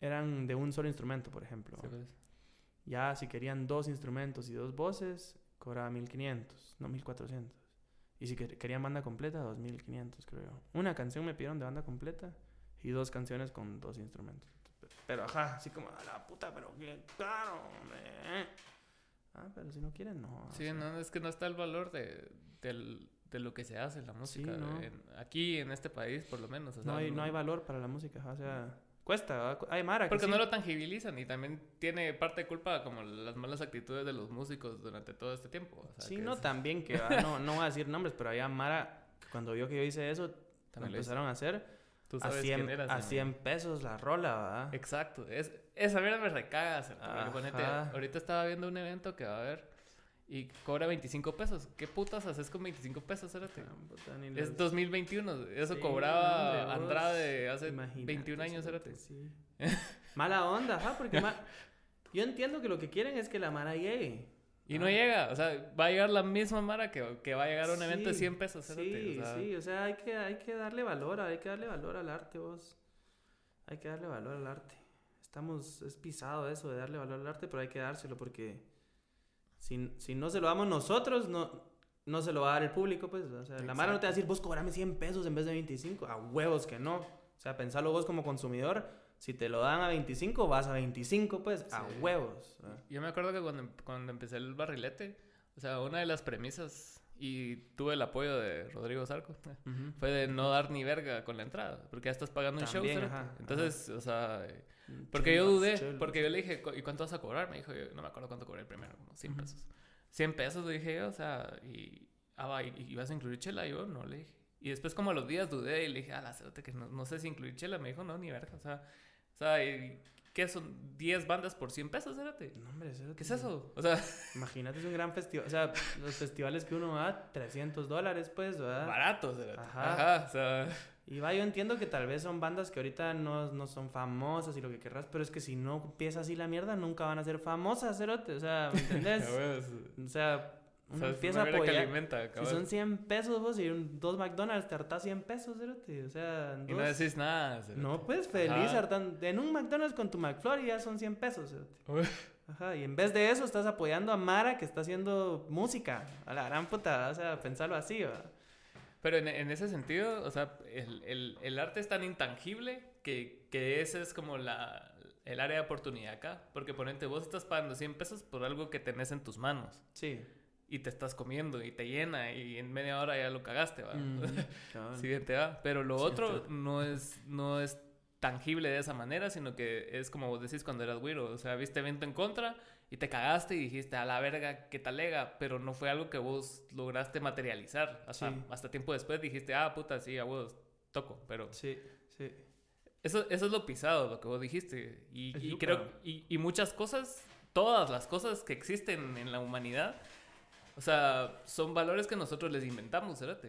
eran de un solo instrumento, por ejemplo. Pues. Ya si querían dos instrumentos y dos voces, cobraba 1500, no 1400. Y si querían banda completa, 2500, creo yo. Una canción me pidieron de banda completa y dos canciones con dos instrumentos. Pero ajá, así como a la puta, pero qué caro, hombre. Ah, pero si no quieren, no. Sí, no, es que no está el valor de, del, de lo que se hace en la música. aquí en este país, por lo menos. no, hay, no, hay valor para la música, o sea, cuesta, hay mara. Porque no lo tangibilizan y también tiene parte de culpa como las malas actitudes de los músicos durante todo este tiempo. sí, no, también que, no, no voy a decir nombres, pero había mara, cuando vio que yo hice eso, también lo empezaron a hacer. Tú sabes a 100, quién a 100 pesos la rola, ¿verdad? Exacto. Es, esa mierda me recaga. ahorita estaba viendo un evento que va a haber y cobra 25 pesos. ¿Qué putas haces con 25 pesos, Cérate? Ah, es 2021. Eso cobraba Andrade hace 21 años, Cérate. Mala onda, ajá, porque yo entiendo que lo que quieren es que la Mara llegue. Y no llega, o sea, va a llegar la misma Mara que, que va a llegar a un evento de 100 pesos, Cérate. Sí, sí, o sea, hay que, hay que darle valor, hay que darle valor al arte, vos. Hay que darle valor al arte. Estamos, es pisado eso de darle valor al arte, pero hay que dárselo porque si, si no se lo damos nosotros, no, no se lo va a dar el público, pues. O sea, la mano no te va a decir, vos cobrame 100 pesos en vez de 25. A huevos que no. O sea, pensalo vos como consumidor. Si te lo dan a 25, vas a 25, pues, a huevos. Yo me acuerdo que cuando, cuando empecé el barrilete, o sea, una de las premisas, y tuve el apoyo de Rodrigo Zarco, fue de no dar ni verga con la entrada, porque ya estás pagando un show. Entonces, o sea Porque yo dudé, porque yo le dije, ¿y cuánto vas a cobrar? Me dijo, no me acuerdo cuánto cobré el primero, como 100 pesos. 100 pesos, le dije, o sea, y, ah, ¿y, vas a incluir chela? Y yo, no, le dije. Y después como a los días dudé y le dije, ah, la que no, no, sé si incluir chela. Me dijo, no, ni verga, o sea, o sea, ¿qué son? ¿10 bandas por 100 pesos, espérate? No, hombre, ¿Qué es eso? O sea... Imagínate, es un gran festival, o sea, los festivales que uno va, 300 dólares, pues, ¿verdad? Baratos, Ajá. Ajá, o sea... Y va, yo entiendo que tal vez son bandas que ahorita no, no son famosas y lo que querrás, pero es que si no empieza así la mierda, nunca van a ser famosas, cerote. O sea, ¿me entendés? o sea, uno empieza a apoyar. si son 100 pesos vos y un, dos McDonald's te hartás 100 pesos, cerote. O sea, y no decís nada. No, pues feliz hartando. En un McDonald's con tu McFlurry ya son 100 pesos, cerote. Ajá, y en vez de eso estás apoyando a Mara que está haciendo música. A la gran puta, o sea, pensarlo así, ¿va? Pero en, en, ese sentido, o sea, el, el, el, arte es tan intangible que, que ese es como la, el área de oportunidad acá. Porque ponente, vos estás pagando 100 pesos por algo que tenés en tus manos. Sí. Y te estás comiendo y te llena y en media hora ya lo cagaste, ¿va? Mm, sí, bien te va. Pero lo otro no es, no es tangible de esa manera, sino que es como vos decís cuando eras güiro. O sea, viste evento en contra y te cagaste y dijiste, a la verga, qué talega, pero no fue algo que vos lograste materializar. Hasta, Sí. hasta tiempo después dijiste, ah, puta, sí, a vos toco, pero... Sí, sí. Eso, eso es lo pisado, lo que vos dijiste. Y, y creo, y, y muchas cosas, todas las cosas que existen en la humanidad, o sea, son valores que nosotros les inventamos, ¿verdad? Sí,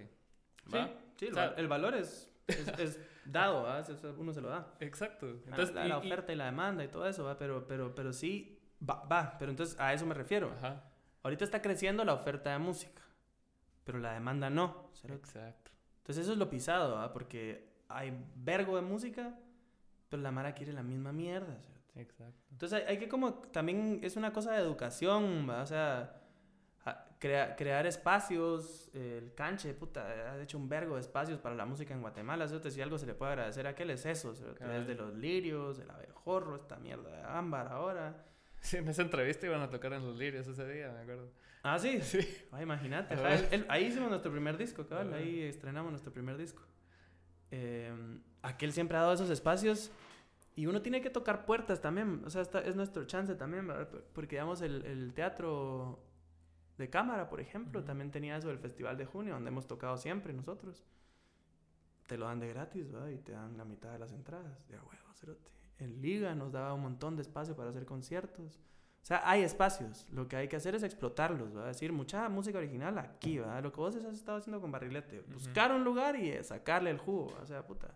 sí, el, O sea- el valor es, es, es dado, ¿va? Uno se lo da. Exacto. Entonces, la, y- la y- oferta y, la demanda y todo eso, ¿va? Pero, pero, pero sí, va, va. Pero entonces a eso me refiero. Ajá, Ahorita está creciendo la oferta de música, pero la demanda no. cerote. exacto. Entonces eso es lo pisado, ¿va? Porque hay vergo de música, pero la Mara quiere la misma mierda. cerote. Exacto. Entonces hay, hay que como, también es una cosa de educación, ¿va? O sea, crea- crear espacios, el canche, puta, ha hecho un vergo de espacios para la música en Guatemala, cerote, si algo se le puede agradecer a aquel es eso, desde los lirios, el abejorro, esta mierda de ámbar ahora. Sí, en esa entrevista iban a tocar en los lirios ese día, me acuerdo. Ah, sí, Sí. Ay, imagínate. Ajá, el- el- ahí hicimos nuestro primer disco. Ajá. Ahí estrenamos nuestro primer disco. Eh, aquel siempre ha dado esos espacios. Y uno tiene que tocar puertas también. O sea, esta- es nuestro chance también, ¿verdad? Por- Porque, digamos, el, el teatro de cámara, por ejemplo, Ujú. también tenía eso del Festival de Junio, donde hemos tocado siempre nosotros. Te lo dan de gratis, ¿verdad? Y te dan la mitad de las entradas. De huevo, cerote. En Liga nos daba un montón de espacio para hacer conciertos. O sea, hay espacios. Lo que hay que hacer es explotarlos, ¿va? Decir, mucha música original aquí, ¿va? Lo que vos has estado haciendo con Barrilete. Buscar un lugar y eh, sacarle el jugo, o sea, puta.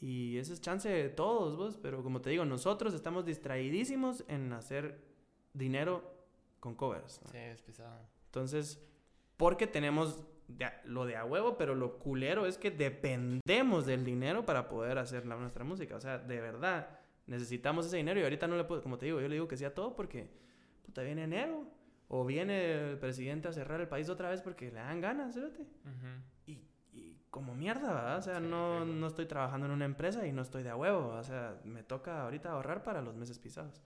Y ese es chance de todos, vos. Pero como te digo, nosotros estamos distraídísimos en hacer dinero con covers. ¿va? Sí, es pisado. Entonces, porque tenemos de lo de a huevo, pero lo culero es que dependemos del dinero para poder hacer la, nuestra música. O sea, de verdad, necesitamos ese dinero y ahorita no le puedo, como te digo, yo le digo que sí a todo porque, puta, viene enero. O viene el presidente a cerrar el país otra vez porque le dan ganas, ¿cierto? Ujú. Y, y como mierda, ¿verdad? O sea, Sí, no, no estoy trabajando en una empresa y no estoy de a huevo. O sea, me toca ahorita ahorrar para los meses pisados.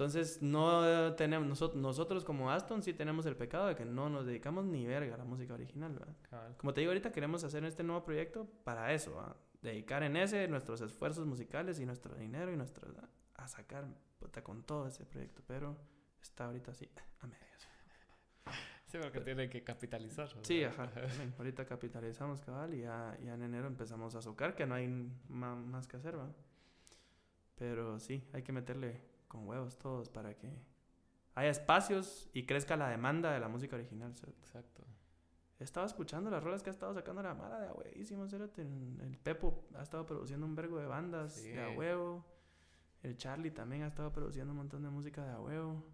Entonces, no tenemos, nosotros, nosotros como Aston sí tenemos el pecado de que no nos dedicamos ni verga a la música original, ¿verdad? Como te digo, ahorita queremos hacer este nuevo proyecto para eso, ¿va? dedicar en ese nuestros esfuerzos musicales y nuestro dinero y nuestro a sacar puta, con todo ese proyecto, pero está ahorita así a medias. Sí, porque tiene que capitalizar. o Sí, ajá. también. Ahorita capitalizamos cabal y ya, ya en enero empezamos a socar, que no hay más que hacer, ¿va? Pero sí, hay que meterle con huevos todos para que haya espacios y crezca la demanda de la música original. ¿sí? Exacto. Estaba escuchando las rolas que ha estado sacando la mala de a huevísimo. El Pepo ha estado produciendo un vergo de bandas Sí. de a huevo. El Charlie también ha estado produciendo un montón de música de a huevo.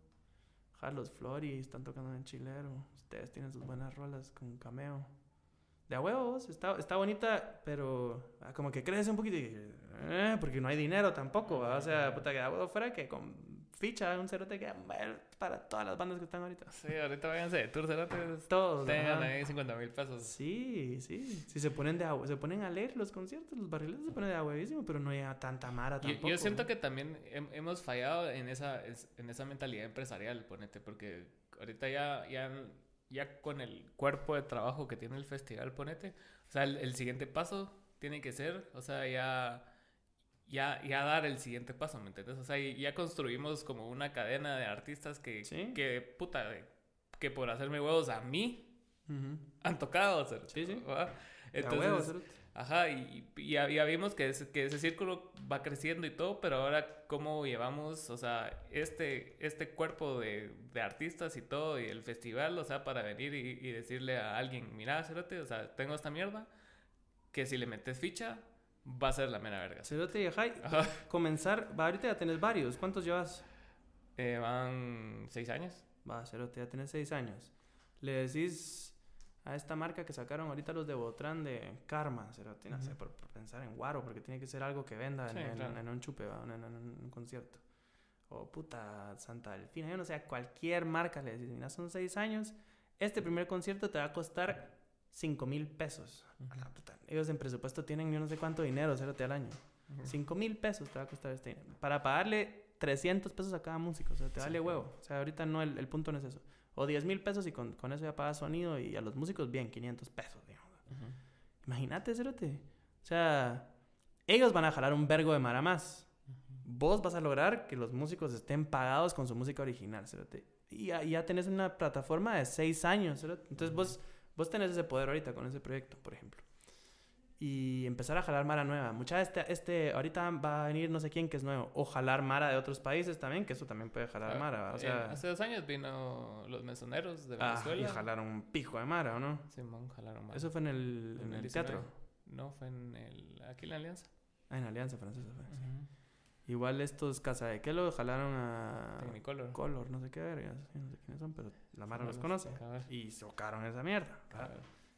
Ja, los Flori están tocando en Chilero. Ustedes tienen sus buenas rolas con cameo. De a huevos, está, está bonita, pero ah, como que crece un poquito. y, eh, porque no hay dinero tampoco. ¿va? O sea, puta que a huevo fuera que con ficha un cerote que para todas las bandas que están ahorita. Sí, ahorita váyanse de tour, cerotes. Todos. Tengan ahí 50 mil pesos. Sí, sí. Si se ponen de agua, se ponen a leer los conciertos, los barriles se ponen de huevísimo, pero no llega tanta mara Yo, tampoco. yo siento que también hem- hemos fallado en esa, es- en esa mentalidad empresarial, ponete, porque ahorita ya, ya, ya con el cuerpo de trabajo que tiene el festival, ponete, o sea, el, el siguiente paso tiene que ser, o sea, ya, ya, ya dar el siguiente paso, ¿me entiendes? O sea, ya construimos como una cadena de artistas que, Sí. que puta, que por hacerme huevos a mí han tocado, cerote, Sí, sí. Entonces, huevo. Ajá, y, y ya, ya vimos que, ese- que ese círculo va creciendo y todo, pero ahora cómo llevamos, o sea, este, este cuerpo de, de artistas y todo, y el festival, o sea, para venir y, y decirle a alguien, mira, cerote, o sea, tengo esta mierda, que si le metes ficha, va a ser la mera verga. Cerote y ajá, Ajá. comenzar, va, ahorita ya tenés varios. ¿Cuántos llevas? Eh, van seis años. Va, Cerote, ya tenés seis años. Le decís a esta marca que sacaron ahorita los de Botran de Karma, Cerote, no sé, por, por pensar en Guaro, porque tiene que ser algo que venda en, Sí, en- claro. en un chupe, en, en- un concierto. O puta Santa Delfina, yo no sé, a cualquier marca le decís, mira, son seis años, este primer concierto te va a costar cinco mil pesos. Puta, Ellos en presupuesto tienen yo no sé cuánto dinero, Cerote, al año. 5 mil pesos te va a costar este dinero. Para pagarle 300 pesos a cada músico. O sea, te Sí. vale huevo. O sea, ahorita no, el, el punto no es eso. O 10 mil pesos y con, con eso ya pagas sonido y a los músicos bien, 500 pesos, digamos. Imagínate, Cerote. O sea, ellos van a jalar un vergo de mara más. Vos vas a lograr que los músicos estén pagados con su música original, cerote. Y ya, ya tenés una plataforma de seis años, cerote. Entonces vos, vos tenés ese poder ahorita con ese proyecto, por ejemplo. Y empezar a jalar Mara nueva. Mucha este, este, ahorita va a venir no sé quién que es nuevo. O jalar Mara de otros países también, que eso también puede jalar Ah, Mara. O sea, hace dos años vino los mesoneros de ah, y Venezuela. jalaron un pijo de Mara, ¿o no? Simón, jalaron más. Eso fue en el, en el 19. teatro. No, fue en el, aquí en la Alianza. Ah, en Alianza Francesa. fue, sí. Igual estos Casa de Kelo jalaron a Technicolor. Color, no sé qué vergas. No sé quiénes son, pero la Mara los conoce. Y socaron esa mierda.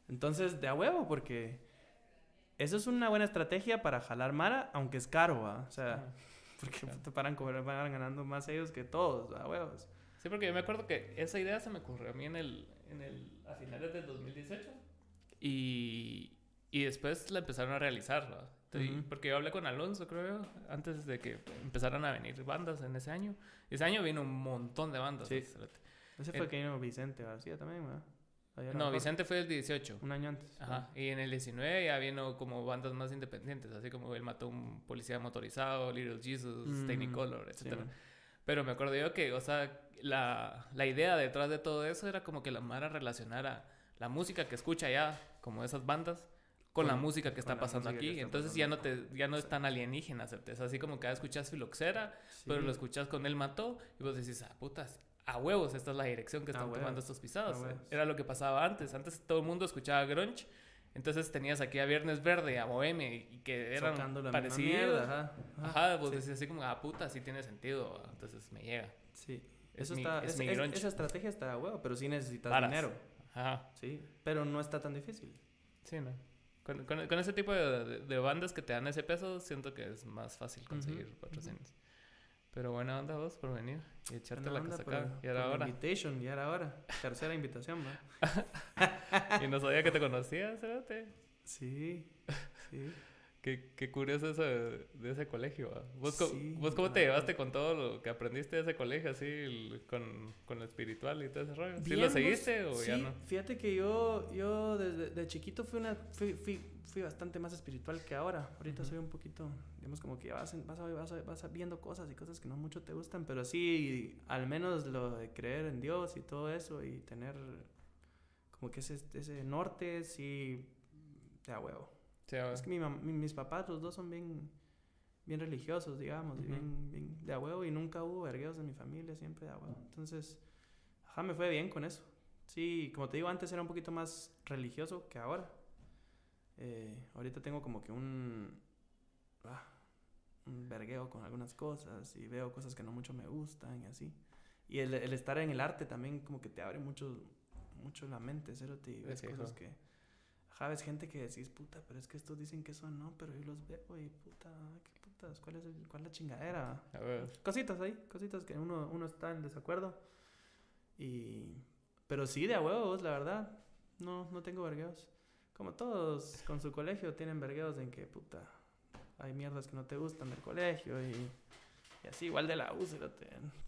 Entonces, de a huevo, porque eso es una buena estrategia para jalar Mara, aunque es caro, ¿va? O sea, porque Claro. te paran, van ganando más ellos que todos, a huevos. Sí, porque yo me acuerdo que esa idea se me ocurrió a mí en el, en el, a finales del 2018 y, y después la empezaron a realizar, ¿va? Entonces, Ujú. Porque yo hablé con Alonso, creo, antes de que empezaran a venir bandas en ese año. Ese año vino un montón de bandas. Sí. Ese fue el que vino Vicente García también, ¿verdad? No. Vicente fue el 18. Un año antes. Ajá, y en el 19 ya vino como bandas más independientes, así como él mató a un policía motorizado, Little Jesus, Mm, Technicolor, etc. Pero me acuerdo yo que, o sea, la, la idea detrás de todo eso era como que la Mara relacionara la música que escucha ya, como esas bandas, con, la música que está pasando aquí. está Entonces ya no, te, ya no es tan alienígena, ¿sabes? Es así como que ah, escuchas Filoxera, pero Sí. lo escuchas con Él Mató, y vos decís, ah, putas, a huevos, esta es la dirección que están tomando estos pisados. Era lo que pasaba antes. Antes todo el mundo escuchaba grunge. Entonces tenías aquí a Viernes Verde, a Bohemia, y que eran misma parecidos. mierda, ajá. Ajá, vos sí. decís así como, ah, puta, sí tiene sentido. Entonces me llega. Sí. Es Eso mi- está, es es- mi grunge. esa estrategia está a huevo, pero sí necesitas dinero. Ajá, Sí, pero no está tan difícil. sí, ¿no? Con, con- con ese tipo de, de- de bandas que te dan ese peso, siento que es más fácil conseguir Ujú, patrocinios. Pero buena onda vos por venir y echarte Buena la casaca. Y era ahora. Invitation, ya era hora. Tercera invitación, ¿va? y no sabía que te conocías, ¿sabes? Sí, sí. Qué, qué curioso eso de, de ese colegio. ¿va? ¿Vos, co- Sí, ¿Vos cómo te llevaste con todo lo que aprendiste de ese colegio, así, el- con, con lo espiritual y todo ese rollo? ¿Sí Bien, lo vos- seguiste o ya sí, no? Fíjate que yo, yo desde de chiquito fui, una, fui, fui, fui bastante más espiritual que ahora. Ahorita Ujú. soy un poquito, digamos, como que vas, vas, vas, vas viendo cosas y cosas que no mucho te gustan, pero sí, al menos lo de creer en Dios y todo eso y tener como que ese, ese norte, sí, te da huevo. Sí. Es que mi mis papás, los dos son bien, bien religiosos, digamos, y Ujú. bien, bien de a huevo, y nunca hubo vergueos en mi familia, siempre de a huevo. Entonces, ajá, me fue bien con eso. Sí, como te digo, antes era un poquito más religioso que ahora. Eh, ahorita tengo como que un, ah, un vergueo con algunas cosas, y veo cosas que no mucho me gustan, y así. Y el, el estar en el arte también como que te abre mucho, mucho la mente, ¿cero? y ves fijo. cosas que... Ves gente que decís, puta, pero es que estos dicen que eso no, pero yo los veo y puta, qué putas, ¿cuál es, el- cuál es la chingadera? A ver. Cositas ahí, cositas que uno, uno está en desacuerdo. Y... Pero sí, de a huevos, la verdad. No, no tengo vergueos. Como todos con su colegio tienen vergueos en que, puta, hay mierdas que no te gustan del colegio y, y así, igual de la U,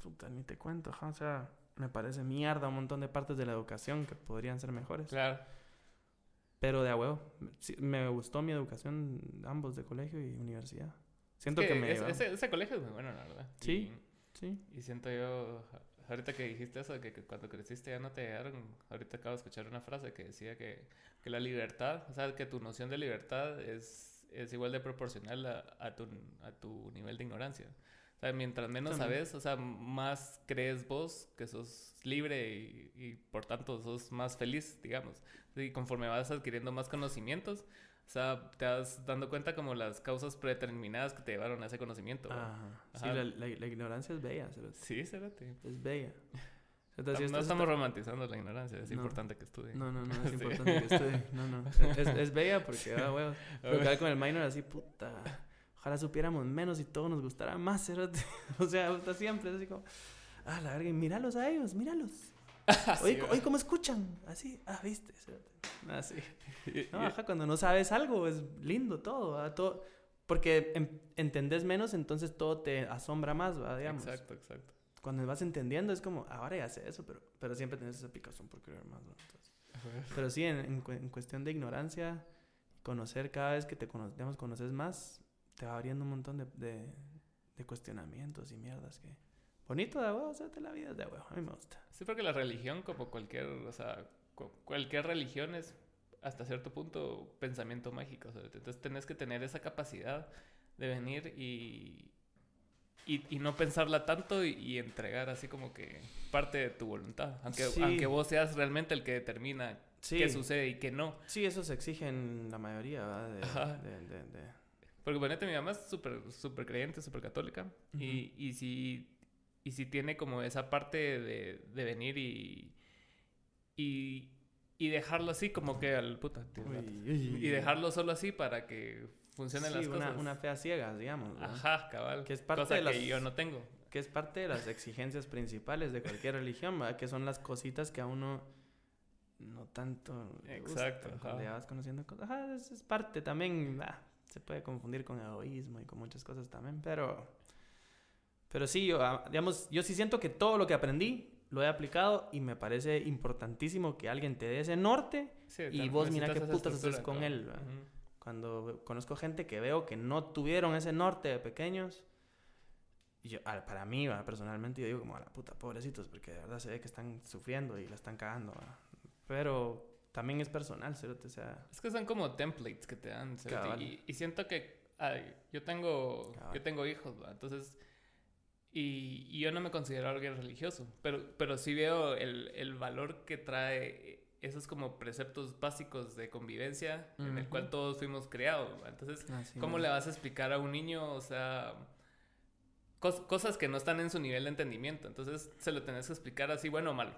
puta, ni te cuento, ajá, o sea, me parece mierda un montón de partes de la educación que podrían ser mejores. Claro. Pero de a huevo. Sí, me gustó mi educación, ambos de colegio y universidad. Siento Es que, me... ese, va- ese, ese colegio es muy bueno, la verdad. Sí. Sí. Y, y siento yo, ahorita que dijiste eso, que, que cuando creciste ya no te llegaron, ahorita acabo de escuchar una frase que decía que, que la libertad, o sea, que tu noción de libertad es, es igual de proporcional a, a, tu, a tu nivel de ignorancia. O sea, mientras menos También. sabes, o sea, más crees vos que sos libre y, y por tanto sos más feliz, digamos. Y conforme vas adquiriendo más conocimientos, o sea, te vas dando cuenta como las causas predeterminadas que te llevaron a ese conocimiento. ¿va? Ajá. Sí, Ajá. la, la, la ignorancia es bella, cerote. Sí, cérate. Es bella. No, Entonces, no estamos romantizando la ignorancia, es No. importante que estudien. No, no, no, es Sí. importante que estudie. No, no. Es, es bella porque, ah, huevos. Pero con el minor así, puta. Ojalá supiéramos menos y todo nos gustara más. O sea, puta, siempre así como, ah, la verga, y míralos a ellos, míralos. Oye, Sí, oye, ¿cómo escuchan? Así, ah, viste. Así. y- No, ajá, cuando no sabes algo es lindo todo, ¿va? todo porque em- entendés menos, entonces todo te asombra más, ¿va? digamos. Exacto, exacto. Cuando vas entendiendo es como, ahora ya sé eso, pero, pero siempre tenés esa picazón por querer más. Entonces, pero sí, en, en en cuestión de ignorancia, conocer cada vez que te cono- digamos, conoces más, te va abriendo un montón de, de, de cuestionamientos y mierdas que... Bonito de huevo, hacerte la vida de huevo. A mí me gusta. Sí, porque la religión, como cualquier, o sea, cu- cualquier religión es hasta cierto punto pensamiento mágico. o sea, entonces tenés que tener esa capacidad de venir y, y, y no pensarla tanto y, y entregar así como que parte de tu voluntad. Aunque, Sí. aunque vos seas realmente el que determina Sí. qué sucede y qué no. Sí, eso se exige en la mayoría, de, de- de- Porque ponete, mi mamá es súper súper creyente, súper católica. y, y si y si tiene como esa parte de, de venir y, y y dejarlo así como que al puta Uy, y dejarlo solo así para que funcionen Sí, las una, cosas una fe a ciegas, digamos. ¿verdad? ajá cabal Que es parte cosa de las- que yo no tengo Que es parte de las exigencias principales de cualquier religión, ¿verdad? Que son las cositas que a uno no tanto le Exacto, ya vas conociendo cosas. Ajá, es, es parte también, ah, se puede confundir con egoísmo y con muchas cosas también, pero... Pero sí, yo, ah, digamos, yo sí siento que todo lo que aprendí lo he aplicado y me parece importantísimo que alguien te dé ese norte Sí, Y vos mira qué putas haces con él, ¿verdad? Ujú. Cuando conozco gente que veo que no tuvieron ese norte de pequeños, yo, para mí, ¿va? personalmente, yo digo como a la puta, pobrecitos, porque de verdad se ve que están sufriendo y la están cagando. ¿va? Pero también es personal, cerote, o sea, es que son como templates que te dan cerote, y, y siento que ay, yo tengo Cabal. yo tengo hijos ¿va? entonces y, y yo no me considero alguien religioso pero pero sí veo el, el valor que trae esos como preceptos básicos de convivencia en el cual todos fuimos creados entonces así, ¿Cómo le vas a explicar a un niño, o sea, cos- cosas que no están en su nivel de entendimiento? Entonces se lo tenés que explicar así, bueno o malo.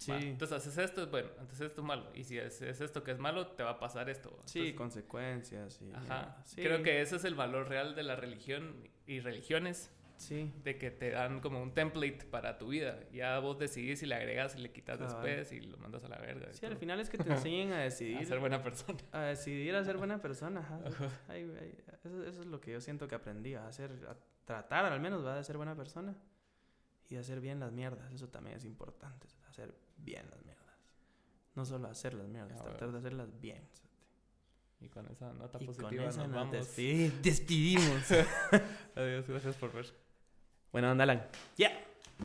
Sí, ¿va? Entonces haces esto, es bueno, entonces esto es malo. Y si es, es esto que es malo, te va a pasar esto. ¿va? sí, Entonces, consecuencias. Y, Ajá. sí, Creo que ese es el valor real de la religión y religiones, Sí, de que te dan como un template para tu vida. Ya vos decidís si le agregas y le quitas después y lo mandas a la verga. sí, al todo. final es que te enseñen a A decidir. ser buena persona. A decidir a ser buena persona, ajá. Ay, ay, eso, eso es lo que yo siento que aprendí, a hacer, a tratar al menos, ¿va? De ser buena persona y hacer bien las mierdas. Eso también es importante, hacer bien las mierdas. No solo hacer las mierdas, Ah, tratar de hacerlas bien. Y con esa nota Y con positiva esa nos vamos. despedi- despedimos. Adiós, gracias por ver. bueno, onda, Alan. Ya.